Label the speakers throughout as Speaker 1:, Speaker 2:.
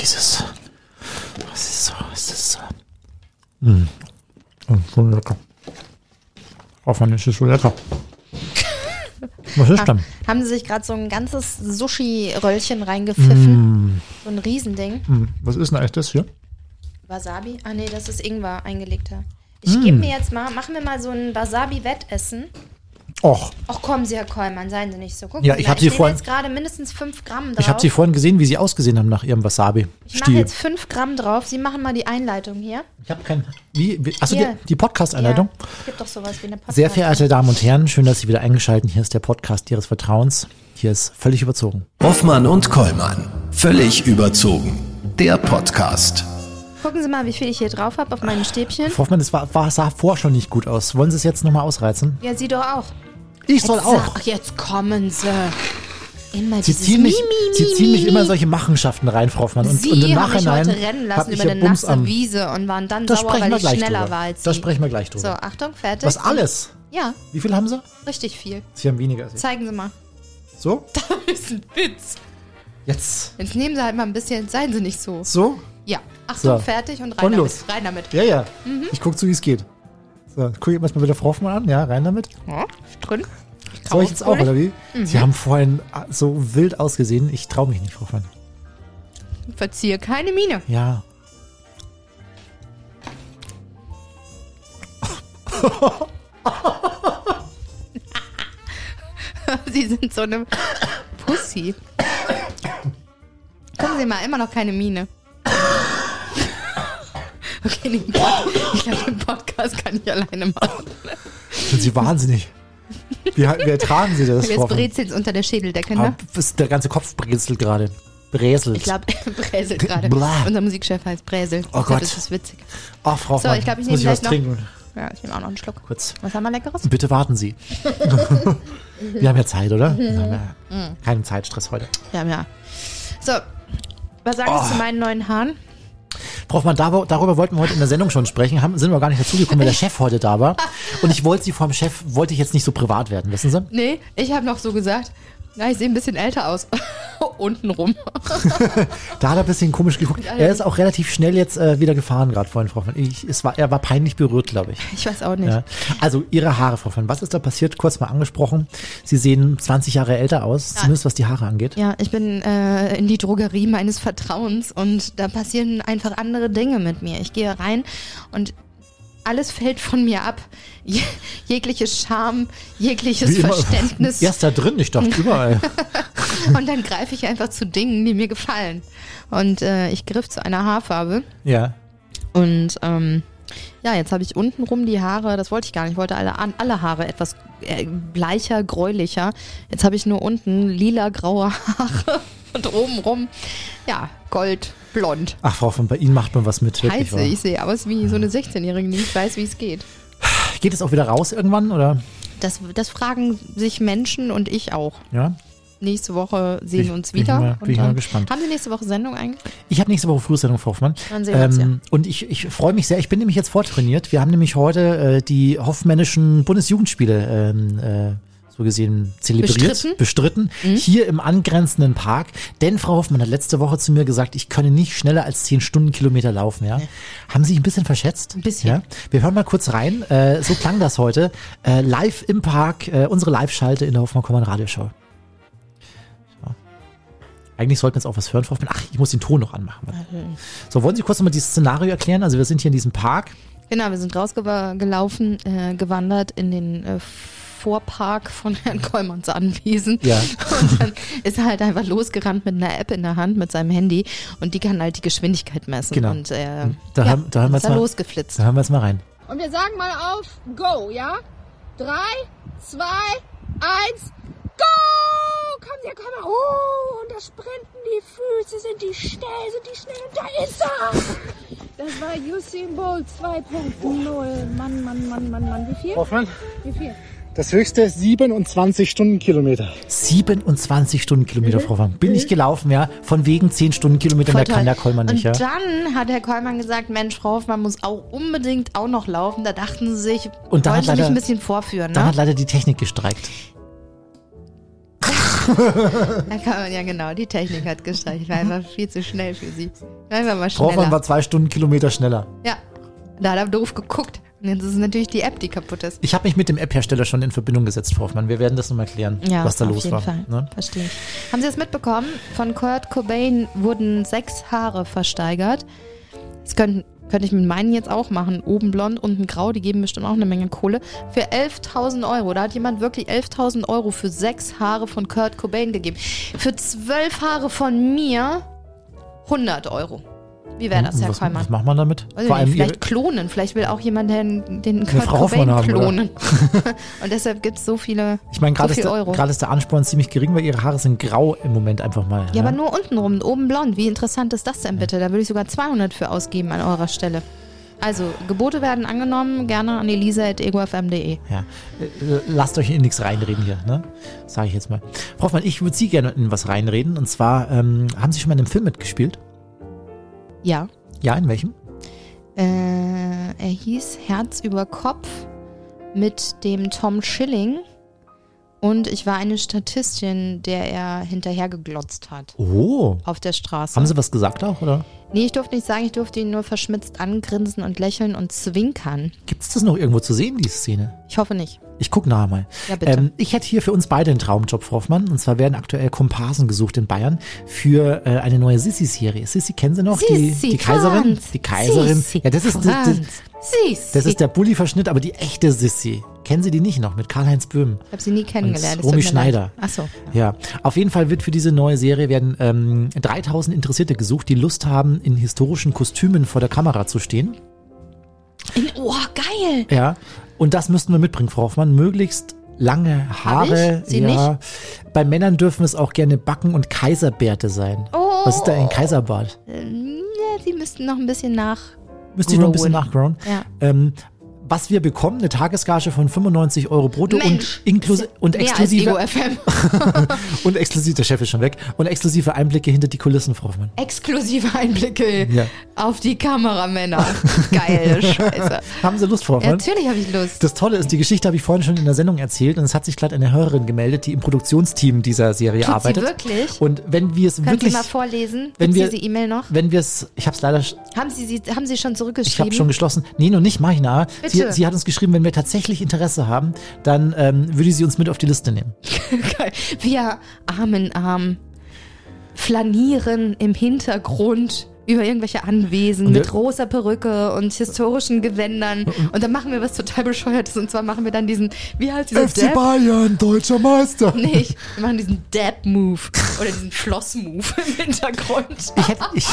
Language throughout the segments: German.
Speaker 1: dieses. Was ist so? Was ist so? Mm. Oh, so lecker. Hoffmann, ist es so lecker. Was ist denn?
Speaker 2: Haben sie sich gerade so ein ganzes Sushi-Röllchen reingepfiffen? So ein Riesending.
Speaker 1: Hm, Was ist denn eigentlich das hier?
Speaker 2: Wasabi? Ah nee, das ist Ingwer eingelegter. Ich gebe mir jetzt mal, machen wir mal so ein Wasabi-Wettessen.
Speaker 1: Och,
Speaker 2: Ach kommen Sie, Herr Kollmann, seien Sie nicht so. Gucken
Speaker 1: Ja,
Speaker 2: Sie
Speaker 1: ich
Speaker 2: mal,
Speaker 1: hab sie vorhin-
Speaker 2: jetzt gerade mindestens 5 Gramm drauf.
Speaker 1: ich habe Sie vorhin gesehen, wie Sie ausgesehen haben nach Ihrem
Speaker 2: ich mache jetzt 5 Gramm drauf. Sie machen mal die Einleitung hier.
Speaker 1: Ich habe kein. Wie? wie achso,
Speaker 2: Hier.
Speaker 1: die, die Podcast-Einleitung.
Speaker 2: Ja, es gibt doch sowas wie eine Podcast.
Speaker 1: Sehr verehrte Damen und Herren, schön, dass Sie wieder eingeschaltet Hier ist der Podcast Ihres Vertrauens. Hier ist völlig überzogen.
Speaker 3: Hoffmann und Kollmann. Völlig überzogen. Der Podcast.
Speaker 2: Gucken Sie mal, wie viel ich hier drauf habe auf meinen Stäbchen.
Speaker 1: Hoffmann, das war, war, sah vorher schon nicht gut aus. Wollen Sie es jetzt nochmal ausreizen?
Speaker 2: Ja, Sie doch auch.
Speaker 1: Ich soll
Speaker 2: Jetzt
Speaker 1: auch.
Speaker 2: Sag, ach, jetzt kommen Sie. Immer
Speaker 1: Sie ziehen mich,
Speaker 2: Mi, Mi,
Speaker 1: Sie
Speaker 2: Mi,
Speaker 1: ziehen mich
Speaker 2: Mi,
Speaker 1: immer solche Machenschaften rein, Frau Hoffmann. Und,
Speaker 2: Sie
Speaker 1: und im
Speaker 2: haben mich
Speaker 1: Nachhinein
Speaker 2: heute rennen lassen über eine
Speaker 1: Bums
Speaker 2: nasse. Wiese und waren dann
Speaker 1: Da
Speaker 2: sauer, weil ich schneller
Speaker 1: drüber.
Speaker 2: war als
Speaker 1: Da
Speaker 2: Sie.
Speaker 1: sprechen wir gleich drüber.
Speaker 2: So, Achtung, fertig.
Speaker 1: Was alles?
Speaker 2: Ja,
Speaker 1: Wie viel haben Sie?
Speaker 2: richtig viel.
Speaker 1: Sie haben weniger als ich.
Speaker 2: Zeigen Sie mal.
Speaker 1: So?
Speaker 2: Das ist ein Witz.
Speaker 1: Jetzt.
Speaker 2: Jetzt nehmen Sie halt mal ein bisschen, seien Sie nicht so.
Speaker 1: So?
Speaker 2: Ja, Achtung,
Speaker 1: So.
Speaker 2: fertig und rein
Speaker 1: Und
Speaker 2: damit.
Speaker 1: los.
Speaker 2: Rein damit.
Speaker 1: Ja, ja.
Speaker 2: Mhm.
Speaker 1: Ich gucke zu, wie es geht. So, gucke ich erstmal wieder Frau Hoffmann an. Ja, rein damit.
Speaker 2: Ja, drin.
Speaker 1: Soll ich jetzt auch, oder wie?
Speaker 2: Mhm.
Speaker 1: Sie haben vorhin ah, so wild ausgesehen. Ich traue mich nicht, Frau Hoffmann.
Speaker 2: Verziehe keine Miene.
Speaker 1: Ja.
Speaker 2: Sie sind so eine Pussy. Gucken Sie mal, immer noch keine Miene. Okay, den Pod ich glaube, den Podcast kann ich alleine machen.
Speaker 1: Sind Sie wahnsinnig. Wie, wie ertragen Sie das,
Speaker 2: Jetzt brezelt unter der Schädeldecke,
Speaker 1: Ah,
Speaker 2: ne?
Speaker 1: was- Der ganze Kopf brezelt gerade. Bräselt.
Speaker 2: Ich glaube, Bräsel gerade. Unser Musikchef heißt Bräsel.
Speaker 1: Oh Gott.
Speaker 2: Das ist witzig.
Speaker 1: Ach, Frau
Speaker 2: So, ich glaub, ich
Speaker 1: jetzt muss ich
Speaker 2: nehme
Speaker 1: was
Speaker 2: gleich noch-
Speaker 1: trinken.
Speaker 2: Ja, ich nehme auch noch einen Schluck.
Speaker 1: Kurz.
Speaker 2: Was haben wir Leckeres?
Speaker 1: Bitte warten Sie. wir haben ja Zeit, oder? Wir haben ja keinen Zeitstress heute.
Speaker 2: Ja, ja. So, was sagen
Speaker 1: Oh.
Speaker 2: Sie zu meinen neuen Haaren?
Speaker 1: Frau Hoffmann, dar- darüber wollten wir heute in der Sendung schon sprechen, haben, sind wir gar nicht dazugekommen, weil der Chef heute da war. Und ich wollte Sie vom Chef, wollte ich jetzt nicht so privat werden, wissen Sie?
Speaker 2: Nee, ich habe noch so gesagt, na, ich sehe ein bisschen älter aus. Untenrum.
Speaker 1: Da hat er ein bisschen komisch geguckt. Er ist auch relativ schnell jetzt äh, wieder gefahren gerade vorhin, Frau Hoffmann. Ich, es war, er war peinlich berührt, glaube ich.
Speaker 2: Ich weiß auch nicht.
Speaker 1: Ja. Also Ihre Haare, Frau Hoffmann, was ist da passiert? Kurz mal angesprochen. Sie sehen 20 Jahre älter aus, zumindest was die Haare angeht.
Speaker 2: Ja, ich bin äh, in die Drogerie meines Vertrauens und da passieren einfach andere Dinge mit mir. Ich gehe rein und alles fällt von mir ab. Je, jegliche Scham, jegliches
Speaker 1: Wie.
Speaker 2: Verständnis.
Speaker 1: Erst da drin, ich dachte überall.
Speaker 2: Und dann greife ich einfach zu Dingen, die mir gefallen. Und äh, ich griff zu einer Haarfarbe.
Speaker 1: ja.
Speaker 2: Und ähm, ja, jetzt habe ich untenrum die Haare, das wollte ich gar nicht, ich wollte alle, alle Haare etwas äh, bleicher, gräulicher. Jetzt habe ich nur unten lila-graue Haare und obenrum, ja, goldblond.
Speaker 1: Ach, Frau Hoffmann, bei Ihnen macht man was mit. Wirklich,
Speaker 2: Scheiße,
Speaker 1: wahr.
Speaker 2: ich sehe aus wie so eine 16-Jährige, die nicht weiß, wie es geht.
Speaker 1: Geht es auch wieder raus irgendwann, oder?
Speaker 2: Das, das fragen sich Menschen und ich auch.
Speaker 1: Ja.
Speaker 2: Nächste Woche sehen
Speaker 1: Bin-
Speaker 2: wir uns
Speaker 1: bin ich
Speaker 2: wieder.
Speaker 1: mal- bin
Speaker 2: und
Speaker 1: ich mal gespannt.
Speaker 2: Haben Sie nächste Woche Sendung eigentlich?
Speaker 1: Ich habe nächste Woche Frühsendung, Frau Hoffmann.
Speaker 2: Dann sehen wir uns,
Speaker 1: ähm, Und ich, ich freue mich sehr. Ich bin nämlich jetzt vortrainiert. Wir haben nämlich heute äh, die hoffmännischen Bundesjugendspiele ähm, äh, so gesehen zelebriert,
Speaker 2: Bestritten? Mhm.
Speaker 1: bestritten, hier im angrenzenden Park. Denn Frau Hoffmann hat letzte Woche zu mir gesagt, ich könne nicht schneller als 10 Stundenkilometer laufen. Ja? Haben Sie sich ein bisschen verschätzt?
Speaker 2: Ein bisschen.
Speaker 1: Ja? Wir hören mal kurz rein. Äh, so klang das heute. Äh, live im Park, äh, unsere Live-Schalte in der Hoffmann-Kommand Radioshow. Eigentlich sollten wir jetzt auch was hören, Frau Hoffmann. Ach, ich muss den Ton noch anmachen. So, wollen Sie kurz nochmal dieses Szenario erklären? Also wir sind hier in diesem Park.
Speaker 2: Genau, wir sind rausgelaufen, äh, gewandert in den äh, Vorpark von Herrn Kollmanns Anwesen.
Speaker 1: Ja.
Speaker 2: Und dann ist er halt einfach losgerannt mit einer App in der Hand, mit seinem Handy. Und die kann halt die Geschwindigkeit messen.
Speaker 1: Genau.
Speaker 2: Und äh,
Speaker 1: Da
Speaker 2: ja,
Speaker 1: haben- da haben wir
Speaker 2: er
Speaker 1: mal-
Speaker 2: losgeflitzt.
Speaker 1: Da hören wir jetzt mal rein.
Speaker 4: Und wir sagen mal auf Go, ja? Drei, zwei, eins, Go! Kommen Sie, komm mal. Oh, und da sprinten die Füße, sind die schnell, sind die schnell. Und da ist er! Das war Usain Bolt 2.0. Mann, Mann, Mann, Mann, Mann. Wie viel?
Speaker 5: Hoffmann,
Speaker 4: Wie viel?
Speaker 5: Das höchste 27 Stundenkilometer.
Speaker 1: 27 Stundenkilometer, Frau Hoffmann. Bin ich gelaufen, ja. Von wegen 10 Stundenkilometer, mehr kann der Kollmann nicht, ja.
Speaker 2: Und dann hat Herr Kollmann gesagt, Mensch, Frau Hoffmann muss auch unbedingt auch noch laufen. Da dachten sie sich,
Speaker 1: Und da
Speaker 2: wollen
Speaker 1: hat
Speaker 2: sie mich
Speaker 1: leider-
Speaker 2: ein bisschen vorführen.
Speaker 1: Da
Speaker 2: Ne?
Speaker 1: hat leider die Technik gestreikt.
Speaker 2: Da kann man ja genau, die Technik hat gestreicht. Ich war einfach viel zu schnell für sie. Ich war Einfach mal
Speaker 1: Hoffmann
Speaker 2: schneller.
Speaker 1: war zwei Stundenkilometer schneller.
Speaker 2: Ja, da hat er doof geguckt. Jetzt ist es natürlich die App, die kaputt ist.
Speaker 1: Ich habe mich mit dem App-Hersteller schon in Verbindung gesetzt, Frau Hoffmann. Wir werden das nochmal klären,
Speaker 2: Ja,
Speaker 1: was da
Speaker 2: auf
Speaker 1: los
Speaker 2: jeden
Speaker 1: war.
Speaker 2: Fall.
Speaker 1: Ne?
Speaker 2: Verstehe ich. Haben Sie das mitbekommen? Von Kurt Cobain wurden sechs Haare versteigert. Das könnte könnte ich mit meinen jetzt auch machen. Oben blond, unten grau. Die geben bestimmt auch eine Menge Kohle. Für 11.000 Euro. Da hat jemand wirklich 11.000 Euro für sechs Haare von Kurt Cobain gegeben. Für zwölf Haare von mir 100 Euro. Wie wäre das, Herr
Speaker 1: was,
Speaker 2: Kollmann?
Speaker 1: was macht man damit?
Speaker 2: Ich
Speaker 1: Vor allem
Speaker 2: vielleicht klonen. Vielleicht will auch jemand den, den Kurt
Speaker 1: Frau
Speaker 2: Cobain
Speaker 1: haben,
Speaker 2: klonen. Und deshalb gibt es so viele.
Speaker 1: ich meine, gerade
Speaker 2: so
Speaker 1: ist, ist der Ansporn ziemlich gering, weil ihre Haare sind grau im Moment einfach mal.
Speaker 2: Ja, aber nur unten rum, oben blond. Wie interessant ist das denn bitte? Da würde ich sogar 200 für ausgeben an eurer Stelle. Also, Gebote werden angenommen, gerne an elisa.egofm.de.
Speaker 1: Ja. Äh, Lasst euch in nichts reinreden hier, ne? Sage ich jetzt mal. Frau Hoffmann, ich würde Sie gerne in was reinreden. Und zwar, ähm, haben Sie schon mal in einem Film mitgespielt?
Speaker 2: Ja.
Speaker 1: Ja, in welchem?
Speaker 2: Äh, er hieß Herz über Kopf mit dem Tom Schilling. Und ich war eine Statistin, der er hinterhergeglotzt hat.
Speaker 1: Oh.
Speaker 2: Auf der Straße.
Speaker 1: Haben Sie was gesagt auch, oder?
Speaker 2: nee, ich durfte nicht sagen, ich durfte ihn nur verschmitzt angrinsen und lächeln und zwinkern.
Speaker 1: Gibt es das noch irgendwo zu sehen, diese Szene?
Speaker 2: Ich hoffe nicht.
Speaker 1: Ich gucke nachher mal.
Speaker 2: Ja, bitte.
Speaker 1: Ähm, ich hätte hier für uns beide einen Traumjob, Frau Hoffmann. Und zwar werden aktuell Komparsen gesucht in Bayern für äh, eine neue Sissi-Serie. Sissi, kennen Sie noch? die,
Speaker 2: Sissi
Speaker 1: die Kaiserin?
Speaker 2: Franz.
Speaker 1: Die Kaiserin.
Speaker 2: Sissi
Speaker 1: ja, das ist, das, das, das ist der Bulli-Verschnitt, aber die echte Sissi. Kennen Sie die nicht noch? Mit Karl-Heinz Böhm.
Speaker 2: Ich habe sie nie kennengelernt.
Speaker 1: Romy. Schneider.
Speaker 2: Ach so.
Speaker 1: Ja, auf jeden Fall wird für diese neue Serie werden ähm, 3000 Interessierte gesucht, die Lust haben, in historischen Kostümen vor der Kamera zu stehen.
Speaker 2: In, oh, geil.
Speaker 1: Ja, und das müssten wir mitbringen, Frau Hoffmann. Möglichst lange Haare.
Speaker 2: Sie
Speaker 1: ja. Bei Männern dürfen es auch gerne Backen und Kaiserbärte sein.
Speaker 2: Oh.
Speaker 1: Was ist da ein Kaiserbart?
Speaker 2: Ähm, sie müssten noch ein bisschen nach.
Speaker 1: Müsste ich noch ein bisschen nachgrauen.
Speaker 2: Ja.
Speaker 1: Ähm, was wir bekommen, eine Tagesgage von 95 Euro brutto
Speaker 2: Mensch,
Speaker 1: und, inklusi und exklusive und exklusiv, der Chef ist schon weg, und exklusive Einblicke hinter die Kulissen, Frau Hoffmann.
Speaker 2: Exklusive Einblicke
Speaker 1: Ja.
Speaker 2: auf die Kameramänner. Geile Scheiße.
Speaker 1: Haben Sie Lust, Frau
Speaker 2: Ja,
Speaker 1: Hoffmann?
Speaker 2: natürlich habe ich Lust.
Speaker 1: Das Tolle ist, die Geschichte habe ich vorhin schon in der Sendung erzählt und es hat sich gerade eine Hörerin gemeldet, die im Produktionsteam dieser Serie
Speaker 2: Tut
Speaker 1: arbeitet.
Speaker 2: sie wirklich?
Speaker 1: Und wenn wir es
Speaker 2: Können
Speaker 1: wirklich,
Speaker 2: Sie mal vorlesen?
Speaker 1: wenn
Speaker 2: Gibt
Speaker 1: wir-
Speaker 2: diese E-Mail noch?
Speaker 1: wenn wir es, ich habe es leider,
Speaker 2: Haben Sie, sie, haben sie schon
Speaker 1: ich
Speaker 2: zurückgeschrieben?
Speaker 1: habe schon geschlossen. Nee, noch nicht, mach ich nachher. Sie,
Speaker 2: Bitte.
Speaker 1: sie hat uns geschrieben, wenn wir tatsächlich Interesse haben, dann ähm, würde sie uns mit auf die Liste nehmen.
Speaker 2: Geil. Wir Arm in Arm flanieren im Hintergrund über irgendwelche Anwesen
Speaker 1: Und
Speaker 2: mit rosa Perücke und historischen Gewändern. Und dann machen wir was total Bescheuertes. Und zwar machen wir dann diesen, wie heißt dieser Dab?
Speaker 1: Bayern, deutscher Meister.
Speaker 2: Nicht. Wir machen diesen Dab-Move oder diesen Floss-Move im Hintergrund.
Speaker 1: Ich hätte, ich,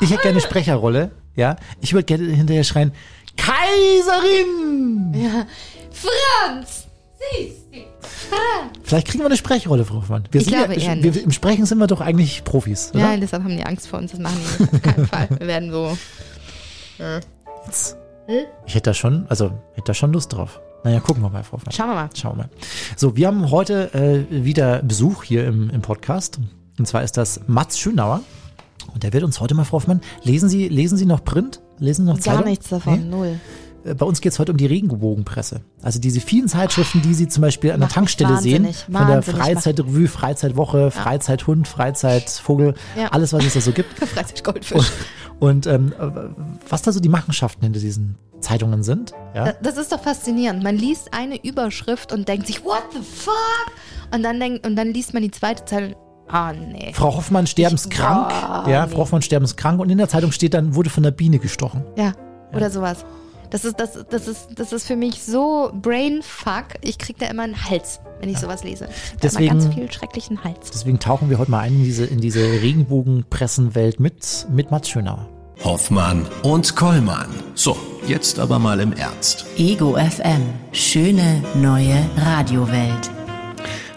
Speaker 1: ich hätte gerne eine Sprecherrolle, ja. Ich würde gerne hinterher schreien, Kaiserin!
Speaker 2: Ja. Franz! Siehst du? Franz!
Speaker 1: Vielleicht kriegen wir eine Sprechrolle, Frau Hoffmann. Wir
Speaker 2: Ich
Speaker 1: sind
Speaker 2: glaube
Speaker 1: ja,
Speaker 2: eher
Speaker 1: wir,
Speaker 2: nicht.
Speaker 1: Im Sprechen sind wir doch eigentlich Profis, oder?
Speaker 2: Ja, deshalb haben die Angst vor uns. Das machen die nicht. Auf keinen Fall. Wir werden so.
Speaker 1: Jetzt. Ich hätte da schon, also hätte da schon Lust drauf. Naja, gucken wir mal, Frau Hoffmann.
Speaker 2: Schauen wir mal.
Speaker 1: Schauen wir mal. So, wir haben heute äh, wieder Besuch hier im, im Podcast. Und zwar ist das Mats Schönauer. Und der wird uns heute mal, Frau Hoffmann, lesen Sie, lesen Sie noch Print? Lesen Sie noch
Speaker 2: Gar
Speaker 1: Zeitung?
Speaker 2: nichts davon.
Speaker 1: Nee?
Speaker 2: Null.
Speaker 1: Äh, Bei uns geht es heute um die Regenbogenpresse. Also diese vielen Zeitschriften, die Sie zum Beispiel an der Tankstelle sehen.
Speaker 2: wahnsinnig.
Speaker 1: Von der. Freizeitrevue, Freizeitwoche, Freizeithund, Freizeitvogel,
Speaker 2: Ja.
Speaker 1: alles, was es da so gibt.
Speaker 2: Freiheit Goldfisch.
Speaker 1: Und ähm, äh, was da so die Machenschaften hinter diesen Zeitungen sind. Ja?
Speaker 2: Das ist doch faszinierend. Man liest eine Überschrift und denkt sich, what the fuck? Und dann, denk, und dann liest man die zweite Zeile. Ah, nee.
Speaker 1: Frau Hoffmann sterbenskrank.
Speaker 2: Boah,
Speaker 1: ja,
Speaker 2: nee.
Speaker 1: Frau Hoffmann sterbenskrank. Und in der Zeitung steht dann, wurde von der Biene gestochen.
Speaker 2: Ja, oder sowas. Das ist, das, das, ist, das ist für mich so Brainfuck. Ich krieg da immer einen Hals, wenn ich sowas lese. Ich krieg da
Speaker 1: Deswegen-
Speaker 2: immer ganz viel schrecklichen Hals.
Speaker 1: Deswegen tauchen wir heute mal ein in diese, in diese Regenbogenpressenwelt mit, mit Mats Schönauer.
Speaker 3: Hoffmann und Kollmann. So, jetzt aber mal im Ernst.
Speaker 6: Ego FM. Schöne neue Radiowelt.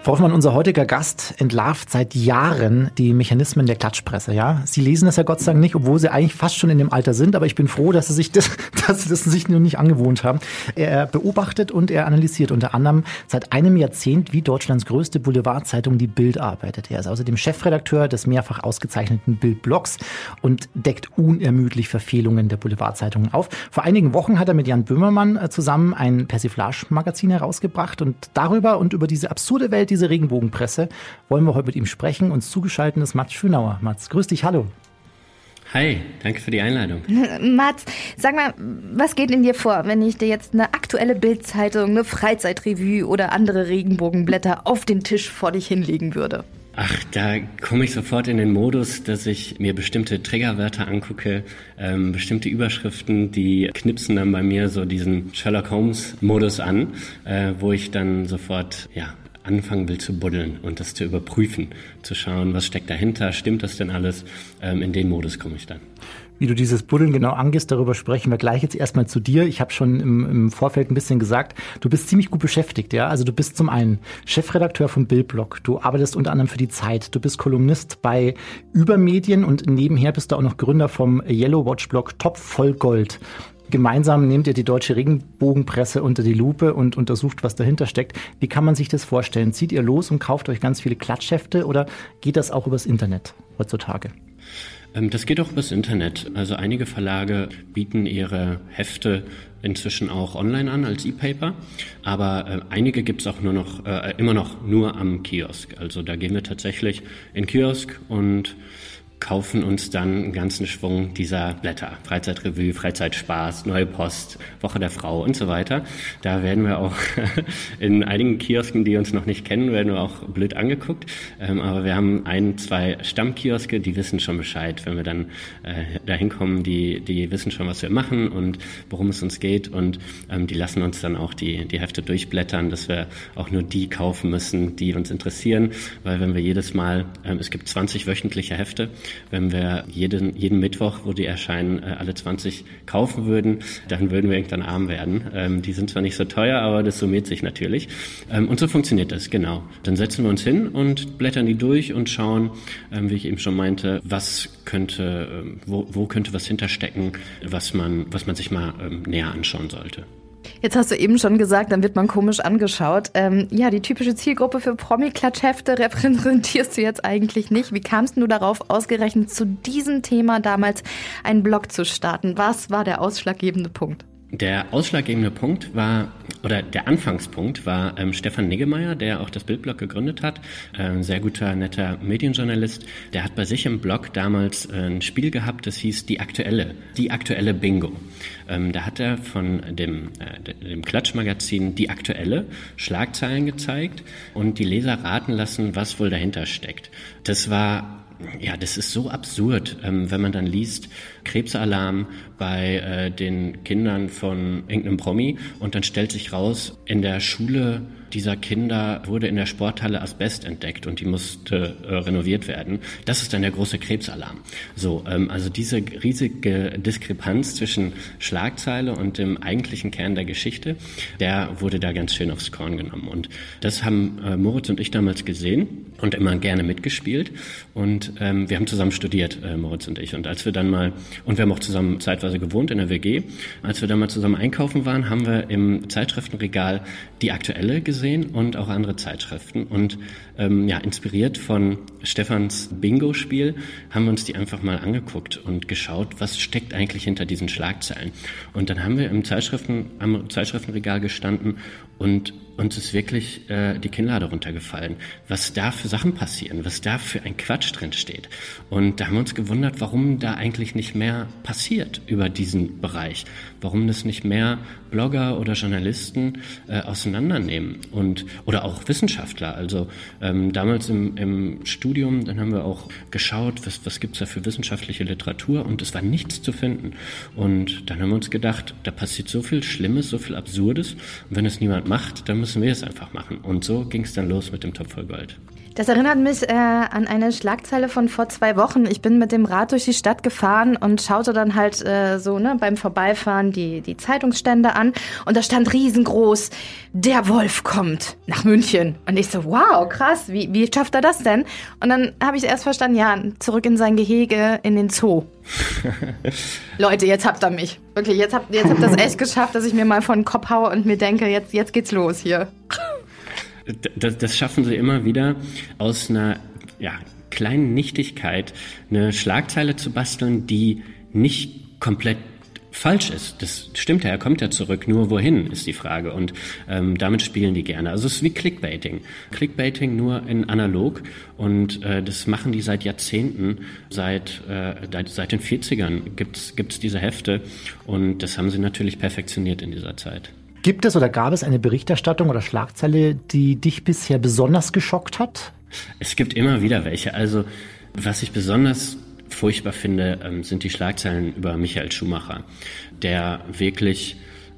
Speaker 1: Frau Hoffmann, unser heutiger Gast entlarvt seit Jahren die Mechanismen der Klatschpresse. Ja, Sie lesen das ja Gott sei Dank nicht, obwohl Sie eigentlich fast schon in dem Alter sind. Aber ich bin froh, dass Sie sich das, dass Sie das sich noch nicht angewohnt haben. Er beobachtet und er analysiert unter anderem seit einem Jahrzehnt, wie Deutschlands größte Boulevardzeitung die Bild arbeitet. Er ist außerdem Chefredakteur des mehrfach ausgezeichneten Bild-Blogs und deckt unermüdlich Verfehlungen der Boulevardzeitungen auf. Vor einigen Wochen hat er mit Jan Böhmermann äh, zusammen ein Persiflage-Magazin herausgebracht und darüber und über diese absurde Welt diese Regenbogenpresse wollen wir heute mit ihm sprechen. Uns zugeschaltet ist Mats Schönauer. Mats, grüß dich, hallo.
Speaker 7: Hi, danke für die Einladung.
Speaker 2: Mats, sag mal, was geht in dir vor, wenn ich dir jetzt eine aktuelle Bildzeitung, eine Freizeitrevue oder andere Regenbogenblätter auf den Tisch vor dich hinlegen würde?
Speaker 7: Ach, da komme ich sofort in den Modus, dass ich mir bestimmte Triggerwörter angucke, ähm, bestimmte Überschriften, die knipsen dann bei mir so diesen Sherlock Holmes-Modus an, äh, wo ich dann sofort, ja, anfangen will zu buddeln und das zu überprüfen, zu schauen, was steckt dahinter, stimmt das denn alles? Ähm, in den Modus komme ich dann.
Speaker 1: Wie du dieses Buddeln genau angehst, darüber sprechen wir gleich jetzt erstmal zu dir. Ich habe schon im, im, Vorfeld ein bisschen gesagt, du bist ziemlich gut beschäftigt, ja. Also du bist zum einen Chefredakteur vom Bildblog, du arbeitest unter anderem für die Zeit, du bist Kolumnist bei Übermedien und nebenher bist du auch noch Gründer vom Yellow Watch Blog Top voll Gold. Gemeinsam nehmt ihr die deutsche Regenbogenpresse unter die Lupe und untersucht, was dahinter steckt. Wie kann man sich das vorstellen? Zieht ihr los und kauft euch ganz viele Klatschhefte oder geht das auch übers Internet heutzutage?
Speaker 7: Ähm, das geht auch übers Internet. Also einige Verlage bieten ihre Hefte inzwischen auch online an als E-Paper, aber äh, einige gibt es auch nur noch äh, immer noch nur am Kiosk. Also da gehen wir tatsächlich in Kiosk und kaufen uns dann einen ganzen Schwung dieser Blätter. Freizeitrevue, Freizeitspaß, Neue Post, Woche der Frau und so weiter. Da werden wir auch in einigen Kiosken, die uns noch nicht kennen, werden wir auch blöd angeguckt. Ähm, aber wir haben ein, zwei Stammkioske, die wissen schon Bescheid. Wenn wir dann äh, dahin kommen, die, die wissen schon, was wir machen und worum es uns geht. Und ähm, die lassen uns dann auch die, die Hefte durchblättern, dass wir auch nur die kaufen müssen, die uns interessieren. Weil wenn wir jedes Mal, ähm, es gibt 20 wöchentliche Hefte, wenn wir jeden, jeden Mittwoch, wo die erscheinen, äh, alle 20 kaufen würden, dann würden wir irgendwann arm werden. Ähm, die sind zwar nicht so teuer, aber das summiert sich natürlich. Ähm, und so funktioniert das, genau. Dann setzen wir uns hin und blättern die durch und schauen, ähm, wie ich eben schon meinte, was könnte, wo, wo könnte was hinterstecken, was man, was man sich mal näher anschauen sollte.
Speaker 2: Jetzt hast du eben schon gesagt, dann wird man komisch angeschaut. Ähm, ja, die typische Zielgruppe für Promi-Klatschhefte repräsentierst du jetzt eigentlich nicht. Wie kamst du darauf, ausgerechnet zu diesem Thema damals einen Blog zu starten? Was war der ausschlaggebende Punkt?
Speaker 7: Der ausschlaggebende Punkt war, oder der Anfangspunkt war ähm, Stefan Niggemeier, der auch das Bildblog gegründet hat, äh, sehr guter, netter Medienjournalist. Der hat bei sich im Blog damals äh, ein Spiel gehabt, das hieß Die Aktuelle, Die Aktuelle Bingo. Ähm, da hat er von dem, äh, dem Klatschmagazin Die Aktuelle Schlagzeilen gezeigt und die Leser raten lassen, was wohl dahinter steckt. Das war ja, das ist so absurd, ähm, wenn man dann liest, Krebsalarm bei äh, den Kindern von irgendeinem Promi und dann stellt sich raus, in der Schule dieser Kinder wurde in der Sporthalle Asbest entdeckt und die musste äh, renoviert werden. Das ist dann der große Krebsalarm. So, ähm, also diese riesige Diskrepanz zwischen Schlagzeile und dem eigentlichen Kern der Geschichte, der wurde da ganz schön aufs Korn genommen. Und das haben äh, Moritz und ich damals gesehen und immer gerne mitgespielt. Und ähm, wir haben zusammen studiert, äh, Moritz und ich. Und als wir dann mal, und wir haben auch zusammen zeitweise gewohnt in der WG, als wir dann mal zusammen einkaufen waren, haben wir im Zeitschriftenregal die aktuelle gesehen gesehen und auch andere Zeitschriften. Und ähm, ja, inspiriert von Stefans Bingo-Spiel haben wir uns die einfach mal angeguckt und geschaut, was steckt eigentlich hinter diesen Schlagzeilen. Und dann haben wir im Zeitschriften, am Zeitschriftenregal gestanden und uns ist wirklich äh, die Kinnlade runtergefallen, was da für Sachen passieren, was da für ein Quatsch drin steht. Und da haben wir uns gewundert, warum da eigentlich nicht mehr passiert über diesen Bereich, warum das nicht mehr Blogger oder Journalisten äh, auseinandernehmen und oder auch Wissenschaftler. Also ähm, damals im, im Studium, dann haben wir auch geschaut, was, was gibt's da für wissenschaftliche Literatur und es war nichts zu finden. Und dann haben wir uns gedacht, da passiert so viel Schlimmes, so viel Absurdes. Und wenn es niemand macht, dann müssen wir es einfach machen. Und so ging es dann los mit dem Topf voll Gold.
Speaker 2: Das erinnert mich äh, an eine Schlagzeile von vor zwei Wochen. Ich bin mit dem Rad durch die Stadt gefahren und schaute dann halt äh, so ne, beim Vorbeifahren die, die Zeitungsstände an und da stand riesengroß, der Wolf kommt nach München. Und ich so, wow, krass, wie, wie schafft er das denn? Und dann habe ich erst verstanden, ja, zurück in sein Gehege, in den Zoo. Leute, jetzt habt ihr mich. Wirklich, jetzt habt, jetzt habt ihr es echt geschafft, dass ich mir mal vor den Kopf haue und mir denke, jetzt, jetzt geht's los hier
Speaker 7: das, das schaffen sie immer wieder aus einer ja, kleinen Nichtigkeit eine Schlagzeile zu basteln, die nicht komplett falsch ist. Das stimmt ja, er kommt ja zurück, nur wohin ist die Frage. Und ähm, damit spielen die gerne. Also es ist wie Clickbaiting. Clickbaiting nur in analog und äh, das machen die seit Jahrzehnten. Seit, äh, seit den 40ern gibt's gibt's diese Hefte und das haben sie natürlich perfektioniert in dieser Zeit.
Speaker 1: Gibt es oder gab es eine Berichterstattung oder Schlagzeile, die dich bisher besonders geschockt hat?
Speaker 7: Es gibt immer wieder welche. Also was ich besonders furchtbar finde, ähm, sind die Schlagzeilen über Michael Schumacher, der wirklich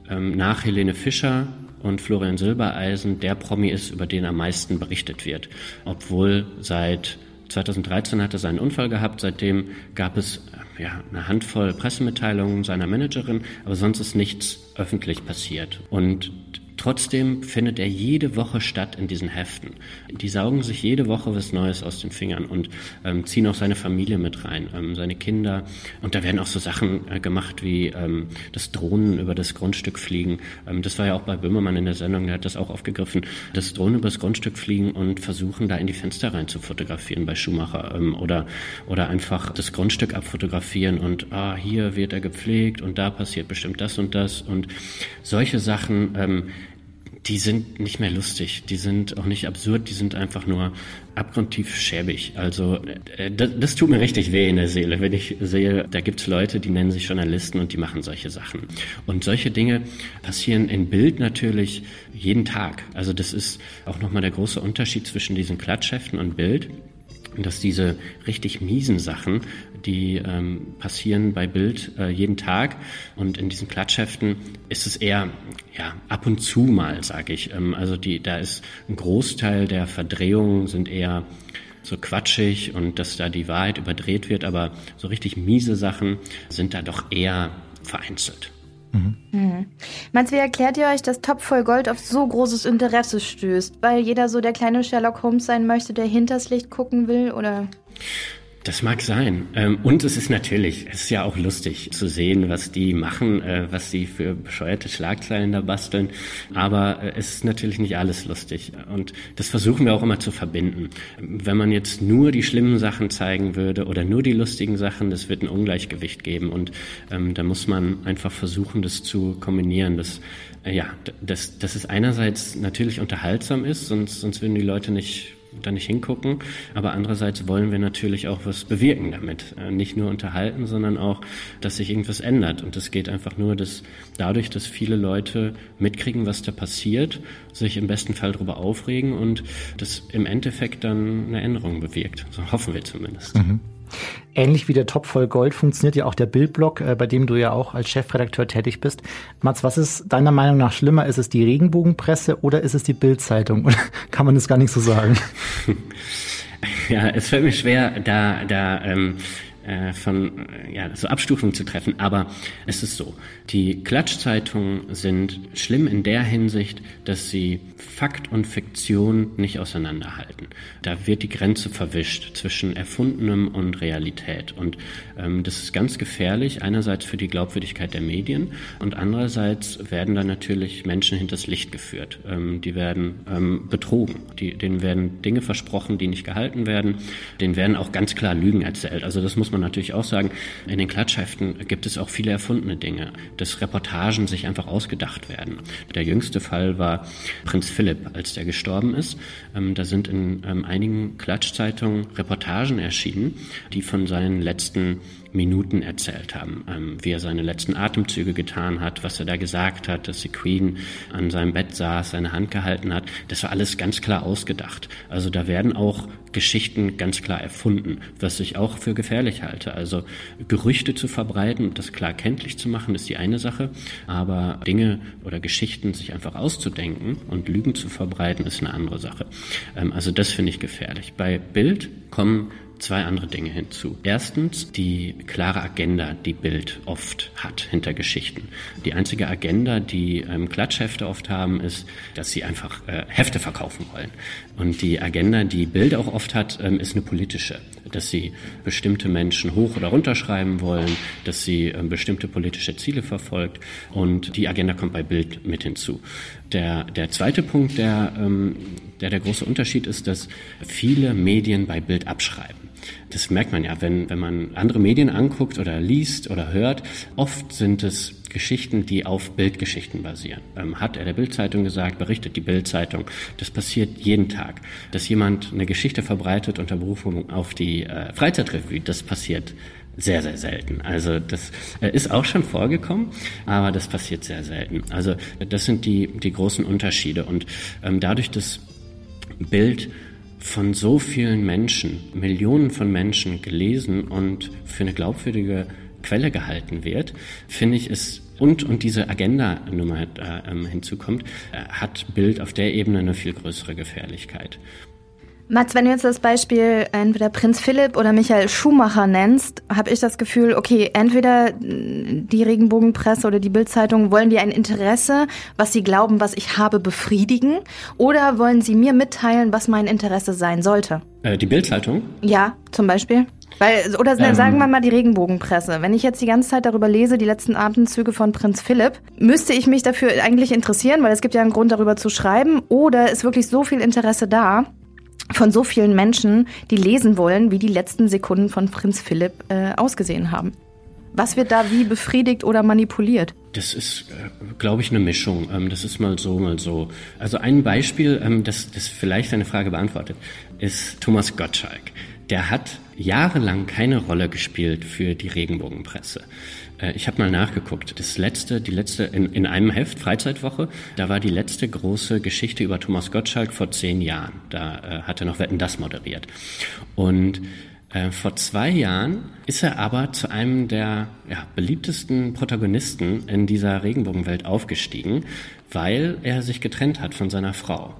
Speaker 7: ähm, nach Helene Fischer und Florian Silbereisen der Promi ist, über den am meisten berichtet wird. Obwohl seit 2013 hat er seinen Unfall gehabt, seitdem gab es äh, ja, eine Handvoll Pressemitteilungen seiner Managerin, aber sonst ist nichts öffentlich passiert. Und Trotzdem findet er jede Woche statt in diesen Heften. Die saugen sich jede Woche was Neues aus den Fingern und ähm, ziehen auch seine Familie mit rein, ähm, seine Kinder. Und da werden auch so Sachen äh, gemacht wie ähm, das Drohnen über das Grundstück fliegen. Ähm, das war ja auch bei Böhmermann in der Sendung, der hat das auch aufgegriffen. Das Drohnen über das Grundstück fliegen und versuchen, da in die Fenster rein zu fotografieren bei Schumacher. Ähm, oder, oder einfach das Grundstück abfotografieren und ah, hier wird er gepflegt und da passiert bestimmt das und das. Und solche Sachen ähm, die sind nicht mehr lustig, die sind auch nicht absurd, die sind einfach nur abgrundtief schäbig. Also äh, das, das, tut mir richtig weh in der Seele, wenn ich sehe, da gibt's Leute, die nennen sich Journalisten und die machen solche Sachen. Und solche Dinge passieren in Bild natürlich jeden Tag. Also das ist auch nochmal der große Unterschied zwischen diesen Klatschheften und Bild dass diese richtig miesen Sachen, die ähm, passieren bei Bild äh, jeden Tag und in diesen Klatschheften ist es eher ja ab und zu mal, sage ich. Ähm, also die, da ist ein Großteil der Verdrehungen sind eher so quatschig und dass da die Wahrheit überdreht wird, aber so richtig miese Sachen sind da doch eher vereinzelt.
Speaker 8: Mhm. Mhm. Meinst wie erklärt ihr euch, dass Top voll Gold auf so großes Interesse stößt? Weil jeder so der kleine Sherlock Holmes sein möchte, der hinters Licht gucken will, oder?
Speaker 7: Das mag sein. Ähm, und es ist natürlich, es ist ja auch lustig zu sehen, was die machen, äh, was sie für bescheuerte Schlagzeilen da basteln. Aber äh, es ist natürlich nicht alles lustig. Und das versuchen wir auch immer zu verbinden. Wenn man jetzt nur die schlimmen Sachen zeigen würde oder nur die lustigen Sachen, das wird ein Ungleichgewicht geben. Und ähm, da muss man einfach versuchen, das zu kombinieren. Das, äh, ja, dass, dass es einerseits natürlich unterhaltsam ist, sonst, sonst würden die Leute nicht da nicht hingucken. Aber andererseits wollen wir natürlich auch was bewirken damit. Äh, nicht nur unterhalten, sondern auch, dass sich irgendwas ändert. Und es geht einfach nur, dass dadurch, dass viele Leute mitkriegen, was da passiert, sich im besten Fall darüber aufregen und das im Endeffekt dann eine Änderung bewirkt. So hoffen wir zumindest. Mhm.
Speaker 1: Ähnlich wie der Top voll Gold funktioniert ja auch der Bildblog, äh, bei dem du ja auch als Chefredakteur tätig bist. Mats, was ist deiner Meinung nach schlimmer? Ist es die Regenbogenpresse oder ist es die Bildzeitung? Oder kann man das gar nicht so sagen?
Speaker 7: Ja, es fällt mir schwer, da, da ähm, äh, von ja, so Abstufungen zu treffen. Aber es ist so, die Klatschzeitungen sind schlimm in der Hinsicht, dass sie Fakt und Fiktion nicht auseinanderhalten. Da wird die Grenze verwischt zwischen Erfundenem und Realität. Und ähm, das ist ganz gefährlich, einerseits für die Glaubwürdigkeit der Medien und andererseits werden da natürlich Menschen hinters Licht geführt. Ähm, die werden ähm, betrogen, die, denen werden Dinge versprochen, die nicht gehalten werden, denen werden auch ganz klar Lügen erzählt. Also das muss man natürlich auch sagen. In den Klatschheften gibt es auch viele erfundene Dinge dass Reportagen sich einfach ausgedacht werden. Der jüngste Fall war Prinz Philipp, als der gestorben ist. Ähm, da sind in ähm, einigen Klatschzeitungen Reportagen erschienen, die von seinen letzten Minuten erzählt haben, ähm, wie er seine letzten Atemzüge getan hat, was er da gesagt hat, dass die Queen an seinem Bett saß, seine Hand gehalten hat. Das war alles ganz klar ausgedacht. Also da werden auch Geschichten ganz klar erfunden, was ich auch für gefährlich halte. Also Gerüchte zu verbreiten und das klar kenntlich zu machen, ist die eine Sache, aber Dinge oder Geschichten sich einfach auszudenken und Lügen zu verbreiten, ist eine andere Sache. Ähm, also das finde ich gefährlich. Bei Bild kommen zwei andere Dinge hinzu. Erstens die klare Agenda, die Bild oft hat hinter Geschichten. Die einzige Agenda, die ähm, Klatschhefte oft haben, ist, dass sie einfach äh, Hefte verkaufen wollen. Und die Agenda, die Bild auch oft hat, ähm, ist eine politische, dass sie bestimmte Menschen hoch oder runterschreiben wollen, dass sie ähm, bestimmte politische Ziele verfolgt. Und die Agenda kommt bei Bild mit hinzu. Der, der zweite Punkt, der, ähm, der der große Unterschied ist, dass viele Medien bei Bild abschreiben. Das merkt man ja, wenn, wenn man andere Medien anguckt oder liest oder hört. Oft sind es Geschichten, die auf Bildgeschichten basieren. Ähm, hat er der Bildzeitung gesagt, berichtet die Bildzeitung. Das passiert jeden Tag. Dass jemand eine Geschichte verbreitet unter Berufung auf die äh, Freizeitrevue, das passiert sehr, sehr selten. Also das äh, ist auch schon vorgekommen, aber das passiert sehr selten. Also das sind die, die großen Unterschiede. Und ähm, dadurch, dass Bild von so vielen Menschen, Millionen von Menschen gelesen und für eine glaubwürdige Quelle gehalten wird, finde ich es und, und diese Agenda-Nummer äh, ähm, hinzukommt, äh, hat Bild auf der Ebene eine viel größere Gefährlichkeit.
Speaker 8: Mats, wenn du jetzt das Beispiel entweder Prinz Philipp oder Michael Schumacher nennst, habe ich das Gefühl, okay, entweder die Regenbogenpresse oder die Bildzeitung wollen dir ein Interesse, was sie glauben, was ich habe, befriedigen, oder wollen sie mir mitteilen, was mein Interesse sein sollte?
Speaker 7: Äh, die Bildzeitung?
Speaker 8: Ja, zum Beispiel. Weil, oder ähm, sagen wir mal die Regenbogenpresse. Wenn ich jetzt die ganze Zeit darüber lese, die letzten Atemzüge von Prinz Philipp, müsste ich mich dafür eigentlich interessieren, weil es gibt ja einen Grund darüber zu schreiben, oder ist wirklich so viel Interesse da, von so vielen Menschen, die lesen wollen, wie die letzten Sekunden von Prinz Philipp äh, ausgesehen haben. Was wird da wie befriedigt oder manipuliert?
Speaker 7: Das ist, äh, glaube ich, eine Mischung. Ähm, das ist mal so, mal so. Also ein Beispiel, ähm, das, das vielleicht eine Frage beantwortet, ist Thomas Gottschalk. Der hat jahrelang keine Rolle gespielt für die Regenbogenpresse. Äh, ich habe mal nachgeguckt. Das letzte, die letzte in, in einem Heft Freizeitwoche, da war die letzte große Geschichte über Thomas Gottschalk vor zehn Jahren. Da äh, hat er noch Wetten das moderiert. Und äh, vor zwei Jahren ist er aber zu einem der ja, beliebtesten Protagonisten in dieser Regenbogenwelt aufgestiegen, weil er sich getrennt hat von seiner Frau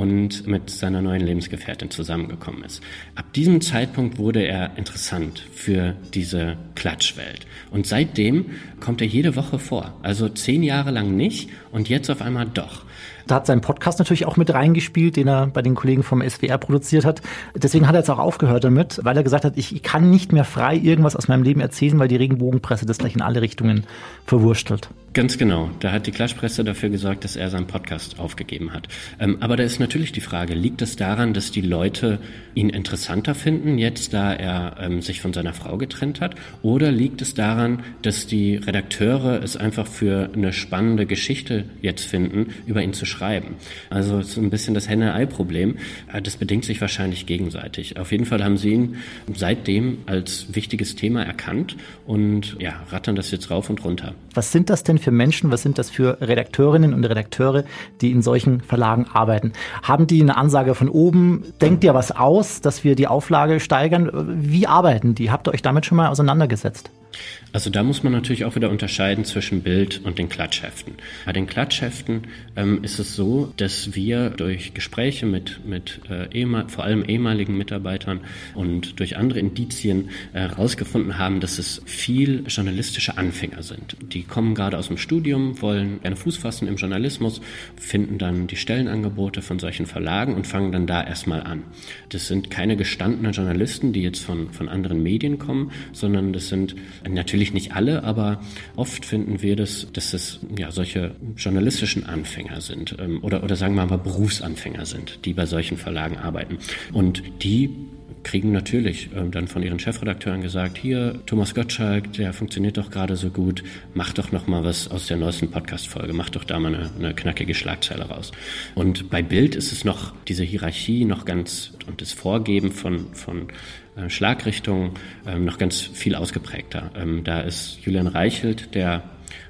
Speaker 7: und mit seiner neuen Lebensgefährtin zusammengekommen ist. Ab diesem Zeitpunkt wurde er interessant für diese Klatschwelt. Und seitdem kommt er jede Woche vor. Also zehn Jahre lang nicht und jetzt auf einmal doch.
Speaker 1: Da hat sein Podcast natürlich auch mit reingespielt, den er bei den Kollegen vom SWR produziert hat. Deswegen hat er jetzt auch aufgehört damit, weil er gesagt hat, ich kann nicht mehr frei irgendwas aus meinem Leben erzählen, weil die Regenbogenpresse das gleich in alle Richtungen verwurstelt.
Speaker 7: Ganz genau. Da hat die Klatschpresse dafür gesorgt, dass er seinen Podcast aufgegeben hat. Ähm, aber da ist natürlich die Frage, liegt es daran, dass die Leute ihn interessanter finden, jetzt da er ähm, sich von seiner Frau getrennt hat? Oder liegt es daran, dass die Redakteure es einfach für eine spannende Geschichte jetzt finden, über ihn zu schreiben? Also es ist ein bisschen das Henne-Ei-Problem. Äh, das bedingt sich wahrscheinlich gegenseitig. Auf jeden Fall haben sie ihn seitdem als wichtiges Thema erkannt und ja, rattern das jetzt rauf und runter.
Speaker 1: Was sind das denn für Menschen, was sind das für Redakteurinnen und Redakteure, die in solchen Verlagen arbeiten? Haben die eine Ansage von oben? Denkt ihr was aus, dass wir die Auflage steigern? Wie arbeiten die? Habt ihr euch damit schon mal auseinandergesetzt?
Speaker 7: Also da muss man natürlich auch wieder unterscheiden zwischen Bild und den Klatschheften. Bei den Klatschheften ähm, ist es so, dass wir durch Gespräche mit, mit äh, vor allem ehemaligen Mitarbeitern und durch andere Indizien herausgefunden äh, haben, dass es viel journalistische Anfänger sind. Die kommen gerade aus dem Studium, wollen gerne Fuß fassen im Journalismus, finden dann die Stellenangebote von solchen Verlagen und fangen dann da erstmal an. Das sind keine gestandenen Journalisten, die jetzt von, von anderen Medien kommen, sondern das sind Natürlich nicht alle, aber oft finden wir das, dass es ja solche journalistischen Anfänger sind ähm, oder, oder sagen wir mal Berufsanfänger sind, die bei solchen Verlagen arbeiten. Und die kriegen natürlich ähm, dann von ihren Chefredakteuren gesagt, hier, Thomas Gottschalk, der funktioniert doch gerade so gut, mach doch noch mal was aus der neuesten Podcast-Folge, mach doch da mal eine, eine knackige Schlagzeile raus. Und bei Bild ist es noch diese Hierarchie noch ganz und das Vorgeben von, von äh, Schlagrichtungen ähm, noch ganz viel ausgeprägter. Ähm, da ist Julian Reichelt der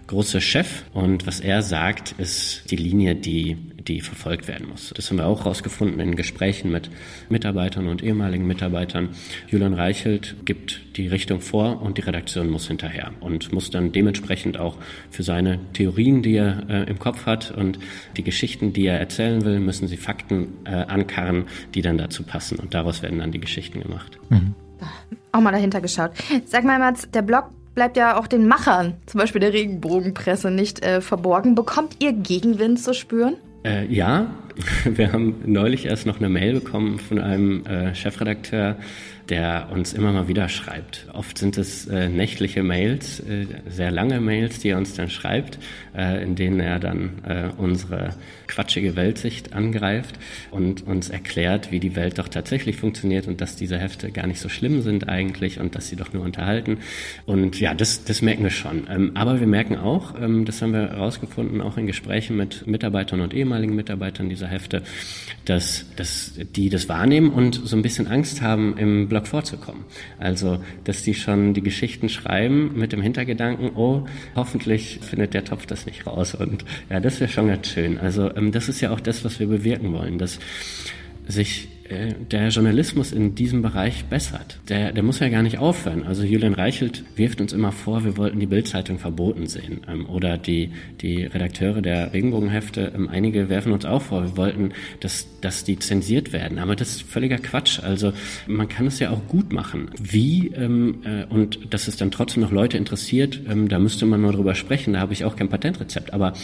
Speaker 7: große Chef und was er sagt, ist die Linie, die, die verfolgt werden muss. Das haben wir auch herausgefunden in Gesprächen mit Mitarbeitern und ehemaligen Mitarbeitern. Julian Reichelt gibt die Richtung vor und die Redaktion muss hinterher und muss dann dementsprechend auch für seine Theorien, die er äh, im Kopf hat und die Geschichten, die er erzählen will, müssen sie Fakten äh, ankarren, die dann dazu passen und daraus werden dann die Geschichten gemacht. Mhm.
Speaker 8: Auch mal dahinter geschaut. Sag mal, Mats, der Blog bleibt ja auch den Machern, zum Beispiel der Regenbogenpresse, nicht äh, verborgen. Bekommt ihr Gegenwind zu spüren?
Speaker 7: Äh, ja, wir haben neulich erst noch eine Mail bekommen von einem äh, Chefredakteur, der uns immer mal wieder schreibt. Oft sind es äh, nächtliche Mails, äh, sehr lange Mails, die er uns dann schreibt, äh, in denen er dann äh, unsere quatschige Weltsicht angreift und uns erklärt, wie die Welt doch tatsächlich funktioniert und dass diese Hefte gar nicht so schlimm sind eigentlich und dass sie doch nur unterhalten. Und ja, das, das merken wir schon. Ähm, aber wir merken auch, ähm, das haben wir herausgefunden, auch in Gesprächen mit Mitarbeitern und ehemaligen Mitarbeitern dieser Hefte, dass, dass die das wahrnehmen und so ein bisschen Angst haben, im Blog vorzukommen. Also, dass die schon die Geschichten schreiben mit dem Hintergedanken, oh, hoffentlich findet der Topf das nicht raus. Und ja, das wäre schon ganz schön. Also, ähm, das ist ja auch das, was wir bewirken wollen, dass sich der Journalismus in diesem Bereich bessert. Der, der muss ja gar nicht aufhören. Also Julian Reichelt wirft uns immer vor, wir wollten die Bildzeitung verboten sehen. Ähm, oder die, die Redakteure der Regenbogenhefte, ähm, einige werfen uns auch vor, wir wollten, dass, dass die zensiert werden. Aber das ist völliger Quatsch. Also man kann es ja auch gut machen. Wie ähm, äh, und dass es dann trotzdem noch Leute interessiert, ähm, da müsste man nur drüber sprechen. Da habe ich auch kein Patentrezept. Aber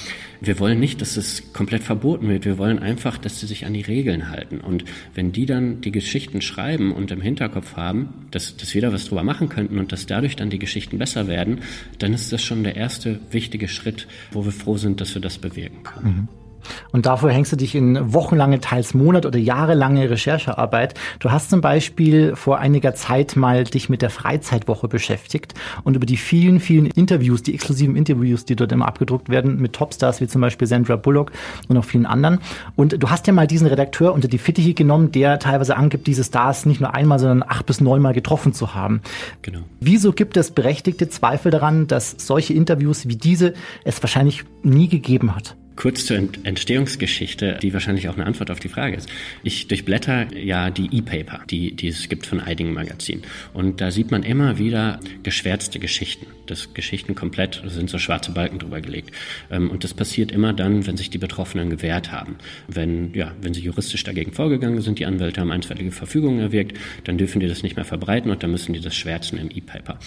Speaker 7: wir wollen nicht, dass es komplett verboten wird. Wir wollen einfach, dass sie sich an die Regeln halten. Und wenn die dann die Geschichten schreiben und im Hinterkopf haben, dass, dass wir da was drüber machen könnten und dass dadurch dann die Geschichten besser werden, dann ist das schon der erste wichtige Schritt, wo wir froh sind, dass wir das bewirken können. Mhm.
Speaker 1: Und dafür hängst du dich in wochenlange, teils Monat- oder jahrelange Recherchearbeit. Du hast zum Beispiel vor einiger Zeit mal dich mit der Freizeitwoche beschäftigt und über die vielen, vielen Interviews, die exklusiven Interviews, die dort immer abgedruckt werden, mit Topstars wie zum Beispiel Sandra Bullock und noch vielen anderen. Und du hast ja mal diesen Redakteur unter die Fittiche genommen, der teilweise angibt, diese Stars nicht nur einmal, sondern acht bis neunmal getroffen zu haben. Genau. Wieso gibt es berechtigte Zweifel daran, dass solche Interviews wie diese es wahrscheinlich nie gegeben hat?
Speaker 7: Kurz zur Entstehungsgeschichte, die wahrscheinlich auch eine Antwort auf die Frage ist. Ich durchblätter ja die E-Paper, die, die es gibt von einigen Magazinen. Und da sieht man immer wieder geschwärzte Geschichten. Das Geschichten komplett sind so schwarze Balken drüber gelegt. Ähm, und das passiert immer dann, wenn sich die Betroffenen gewehrt haben. Wenn, ja, wenn sie juristisch dagegen vorgegangen sind, die Anwälte haben einstweilige Verfügungen erwirkt, dann dürfen die das nicht mehr verbreiten und dann müssen die das schwärzen im E-Paper.